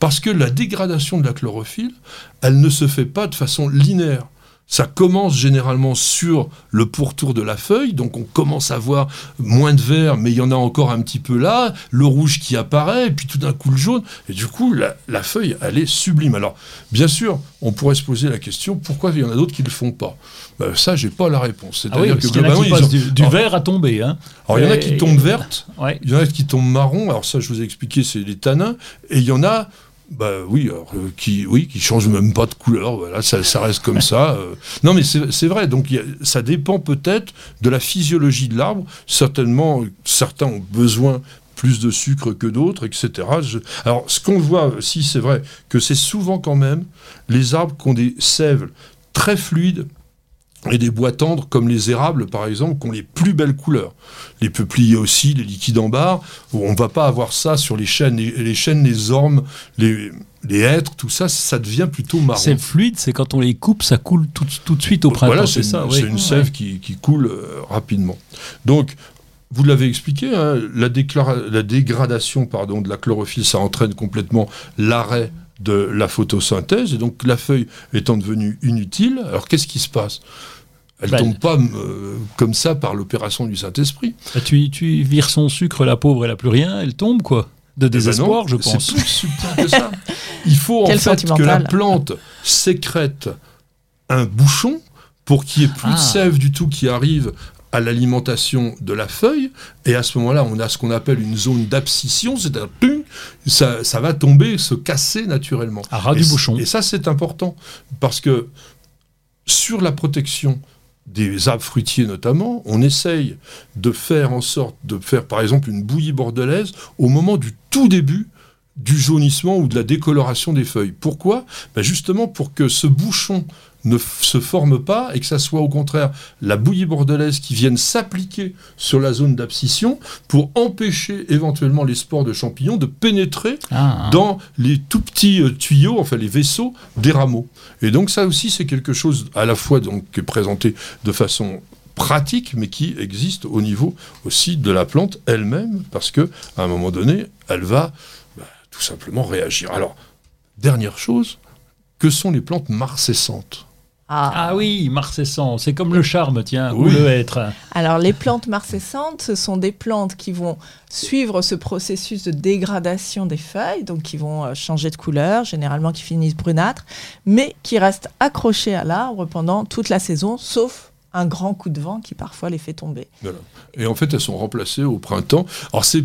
parce que la dégradation de la chlorophylle, elle ne se fait pas de façon linéaire. Ça commence généralement sur le pourtour de la feuille, donc on commence à voir moins de vert, mais il y en a encore un petit peu là, le rouge qui apparaît, et puis tout d'un coup le jaune, et du coup la, la feuille, elle est sublime. Alors, bien sûr, on pourrait se poser la question, pourquoi il y en a d'autres qui ne le font pas? Ben, Ça, j'ai pas la réponse. Ah oui, C'est-à-dire parce qu'il y en a qui ils passent ont- du, du Alors, vert à tomber. Hein. alors, il y en a qui tombent vertes, Ouais. il y en a qui tombent marron, alors ça je vous ai expliqué, c'est les tanins, et il y en a, bah oui, euh, qui, oui, qui changent même pas de couleur, voilà, ça, ça reste comme ça. euh. Non mais c'est vrai, donc ça dépend peut-être de la physiologie de l'arbre. Certainement, certains ont besoin plus de sucre que d'autres, etc. Alors ce qu'on voit aussi, c'est vrai que c'est souvent quand même les arbres qui ont des sèves très fluides et des bois tendres comme les érables par exemple qui ont les plus belles couleurs. Les peupliers aussi, les liquides en barre, on va pas avoir ça sur les chênes, les, les chênes, les ormes, les, les hêtres, tout ça, ça devient plutôt marron. C'est fluide, c'est quand on les coupe, ça coule tout, tout de suite au printemps. Voilà, c'est ça. c'est une sève qui, qui coule euh, rapidement. Donc, vous l'avez expliqué, hein, la, la dégradation pardon, de la chlorophylle, ça entraîne complètement l'arrêt de la photosynthèse, et donc la feuille étant devenue inutile, alors qu'est-ce qui se passe? Elle Bah, tombe pas euh, comme ça par l'opération du Saint-Esprit. Bah, tu, tu vires son sucre, la pauvre, elle a plus rien, elle tombe quoi. De Eh ben désespoir, non, je pense. C'est plus subtil que ça. Il faut en fait que la plante sécrète un bouchon pour qu'il n'y ait plus Ah. de sève du tout qui arrive à l'alimentation de la feuille. Et à ce moment-là, on a ce qu'on appelle une zone d'abscission, c'est-à-dire ça, ça va tomber, se casser naturellement. À ras et du bouchon. Et ça, c'est important parce que sur la protection des arbres fruitiers notamment, on essaye de faire en sorte de faire par exemple une bouillie bordelaise au moment du tout début du jaunissement ou de la décoloration des feuilles. Pourquoi? Ben Justement pour que ce bouchon ne se forme pas et que ça soit au contraire la bouillie bordelaise qui vienne s'appliquer sur la zone d'abscission pour empêcher éventuellement les spores de champignons de pénétrer Ah, dans les tout petits euh, tuyaux, enfin les vaisseaux des rameaux. Et donc ça aussi c'est quelque chose à la fois donc qui est présenté de façon pratique, mais qui existe au niveau aussi de la plante elle-même, parce que à un moment donné, elle va bah, tout simplement réagir. Alors dernière chose, que sont les plantes marcescentes? Ah. Ah oui, marcescent, c'est comme le charme, tiens, ou le hêtre. Alors, les plantes marcescentes, ce sont des plantes qui vont suivre ce processus de dégradation des feuilles, donc qui vont euh, changer de couleur, généralement qui finissent brunâtres, mais qui restent accrochées à l'arbre pendant toute la saison, sauf un grand coup de vent qui parfois les fait tomber. Et en fait, elles sont remplacées au printemps. Alors c'est,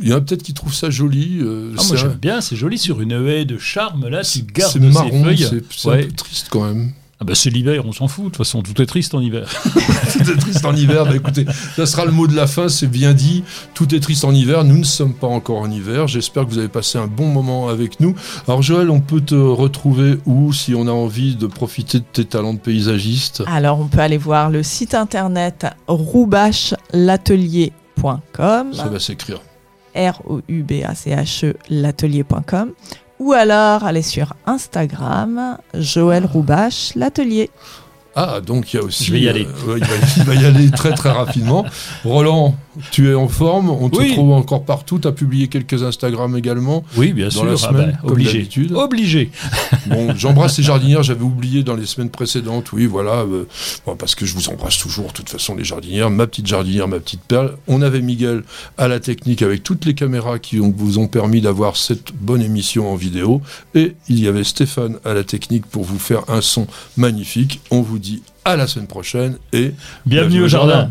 il y en a peut-être qui trouvent ça joli. euh, Ah, moi j'aime un- bien, c'est joli sur une haie de charme là, qui garde c'est ses marron, feuilles. c'est c'est Ouais. un peu triste quand même. Ah bah c'est l'hiver, on s'en fout, de toute façon, tout est triste en hiver. Tout est triste en hiver. Bah, écoutez, ça sera le mot de la fin, c'est bien dit. Tout est triste en hiver. Nous ne sommes pas encore en hiver. J'espère que vous avez passé un bon moment avec nous. Alors, Joël, on peut te retrouver où si on a envie de profiter de tes talents de paysagiste Alors, on peut aller voir le site internet roubachetlatelier.com. Ça va s'écrire. R-O-U-B-A-C-H-E, l'atelier.com. Ou alors aller sur Instagram, Joël Roubache, l'atelier. Ah, donc il y a aussi. Je vais y aller. euh, ouais, il, va, il va y aller très très rapidement. Roland, tu es en forme. On te Oui. trouve encore partout. Tu as publié quelques Instagram également. Oui, bien Dans sûr, la ah semaine, bah, obligé. Obligé. Bon, j'embrasse les jardinières, j'avais oublié dans les semaines précédentes, oui, voilà, euh, bon, parce que je vous embrasse toujours, de toute façon, les jardinières, ma petite jardinière, ma petite perle. On avait Miguel à la technique avec toutes les caméras qui ont- vous ont permis d'avoir cette bonne émission en vidéo, et il y avait Stéphane à la technique pour vous faire un son magnifique. On vous dit à la semaine prochaine et Bienvenue au jardin.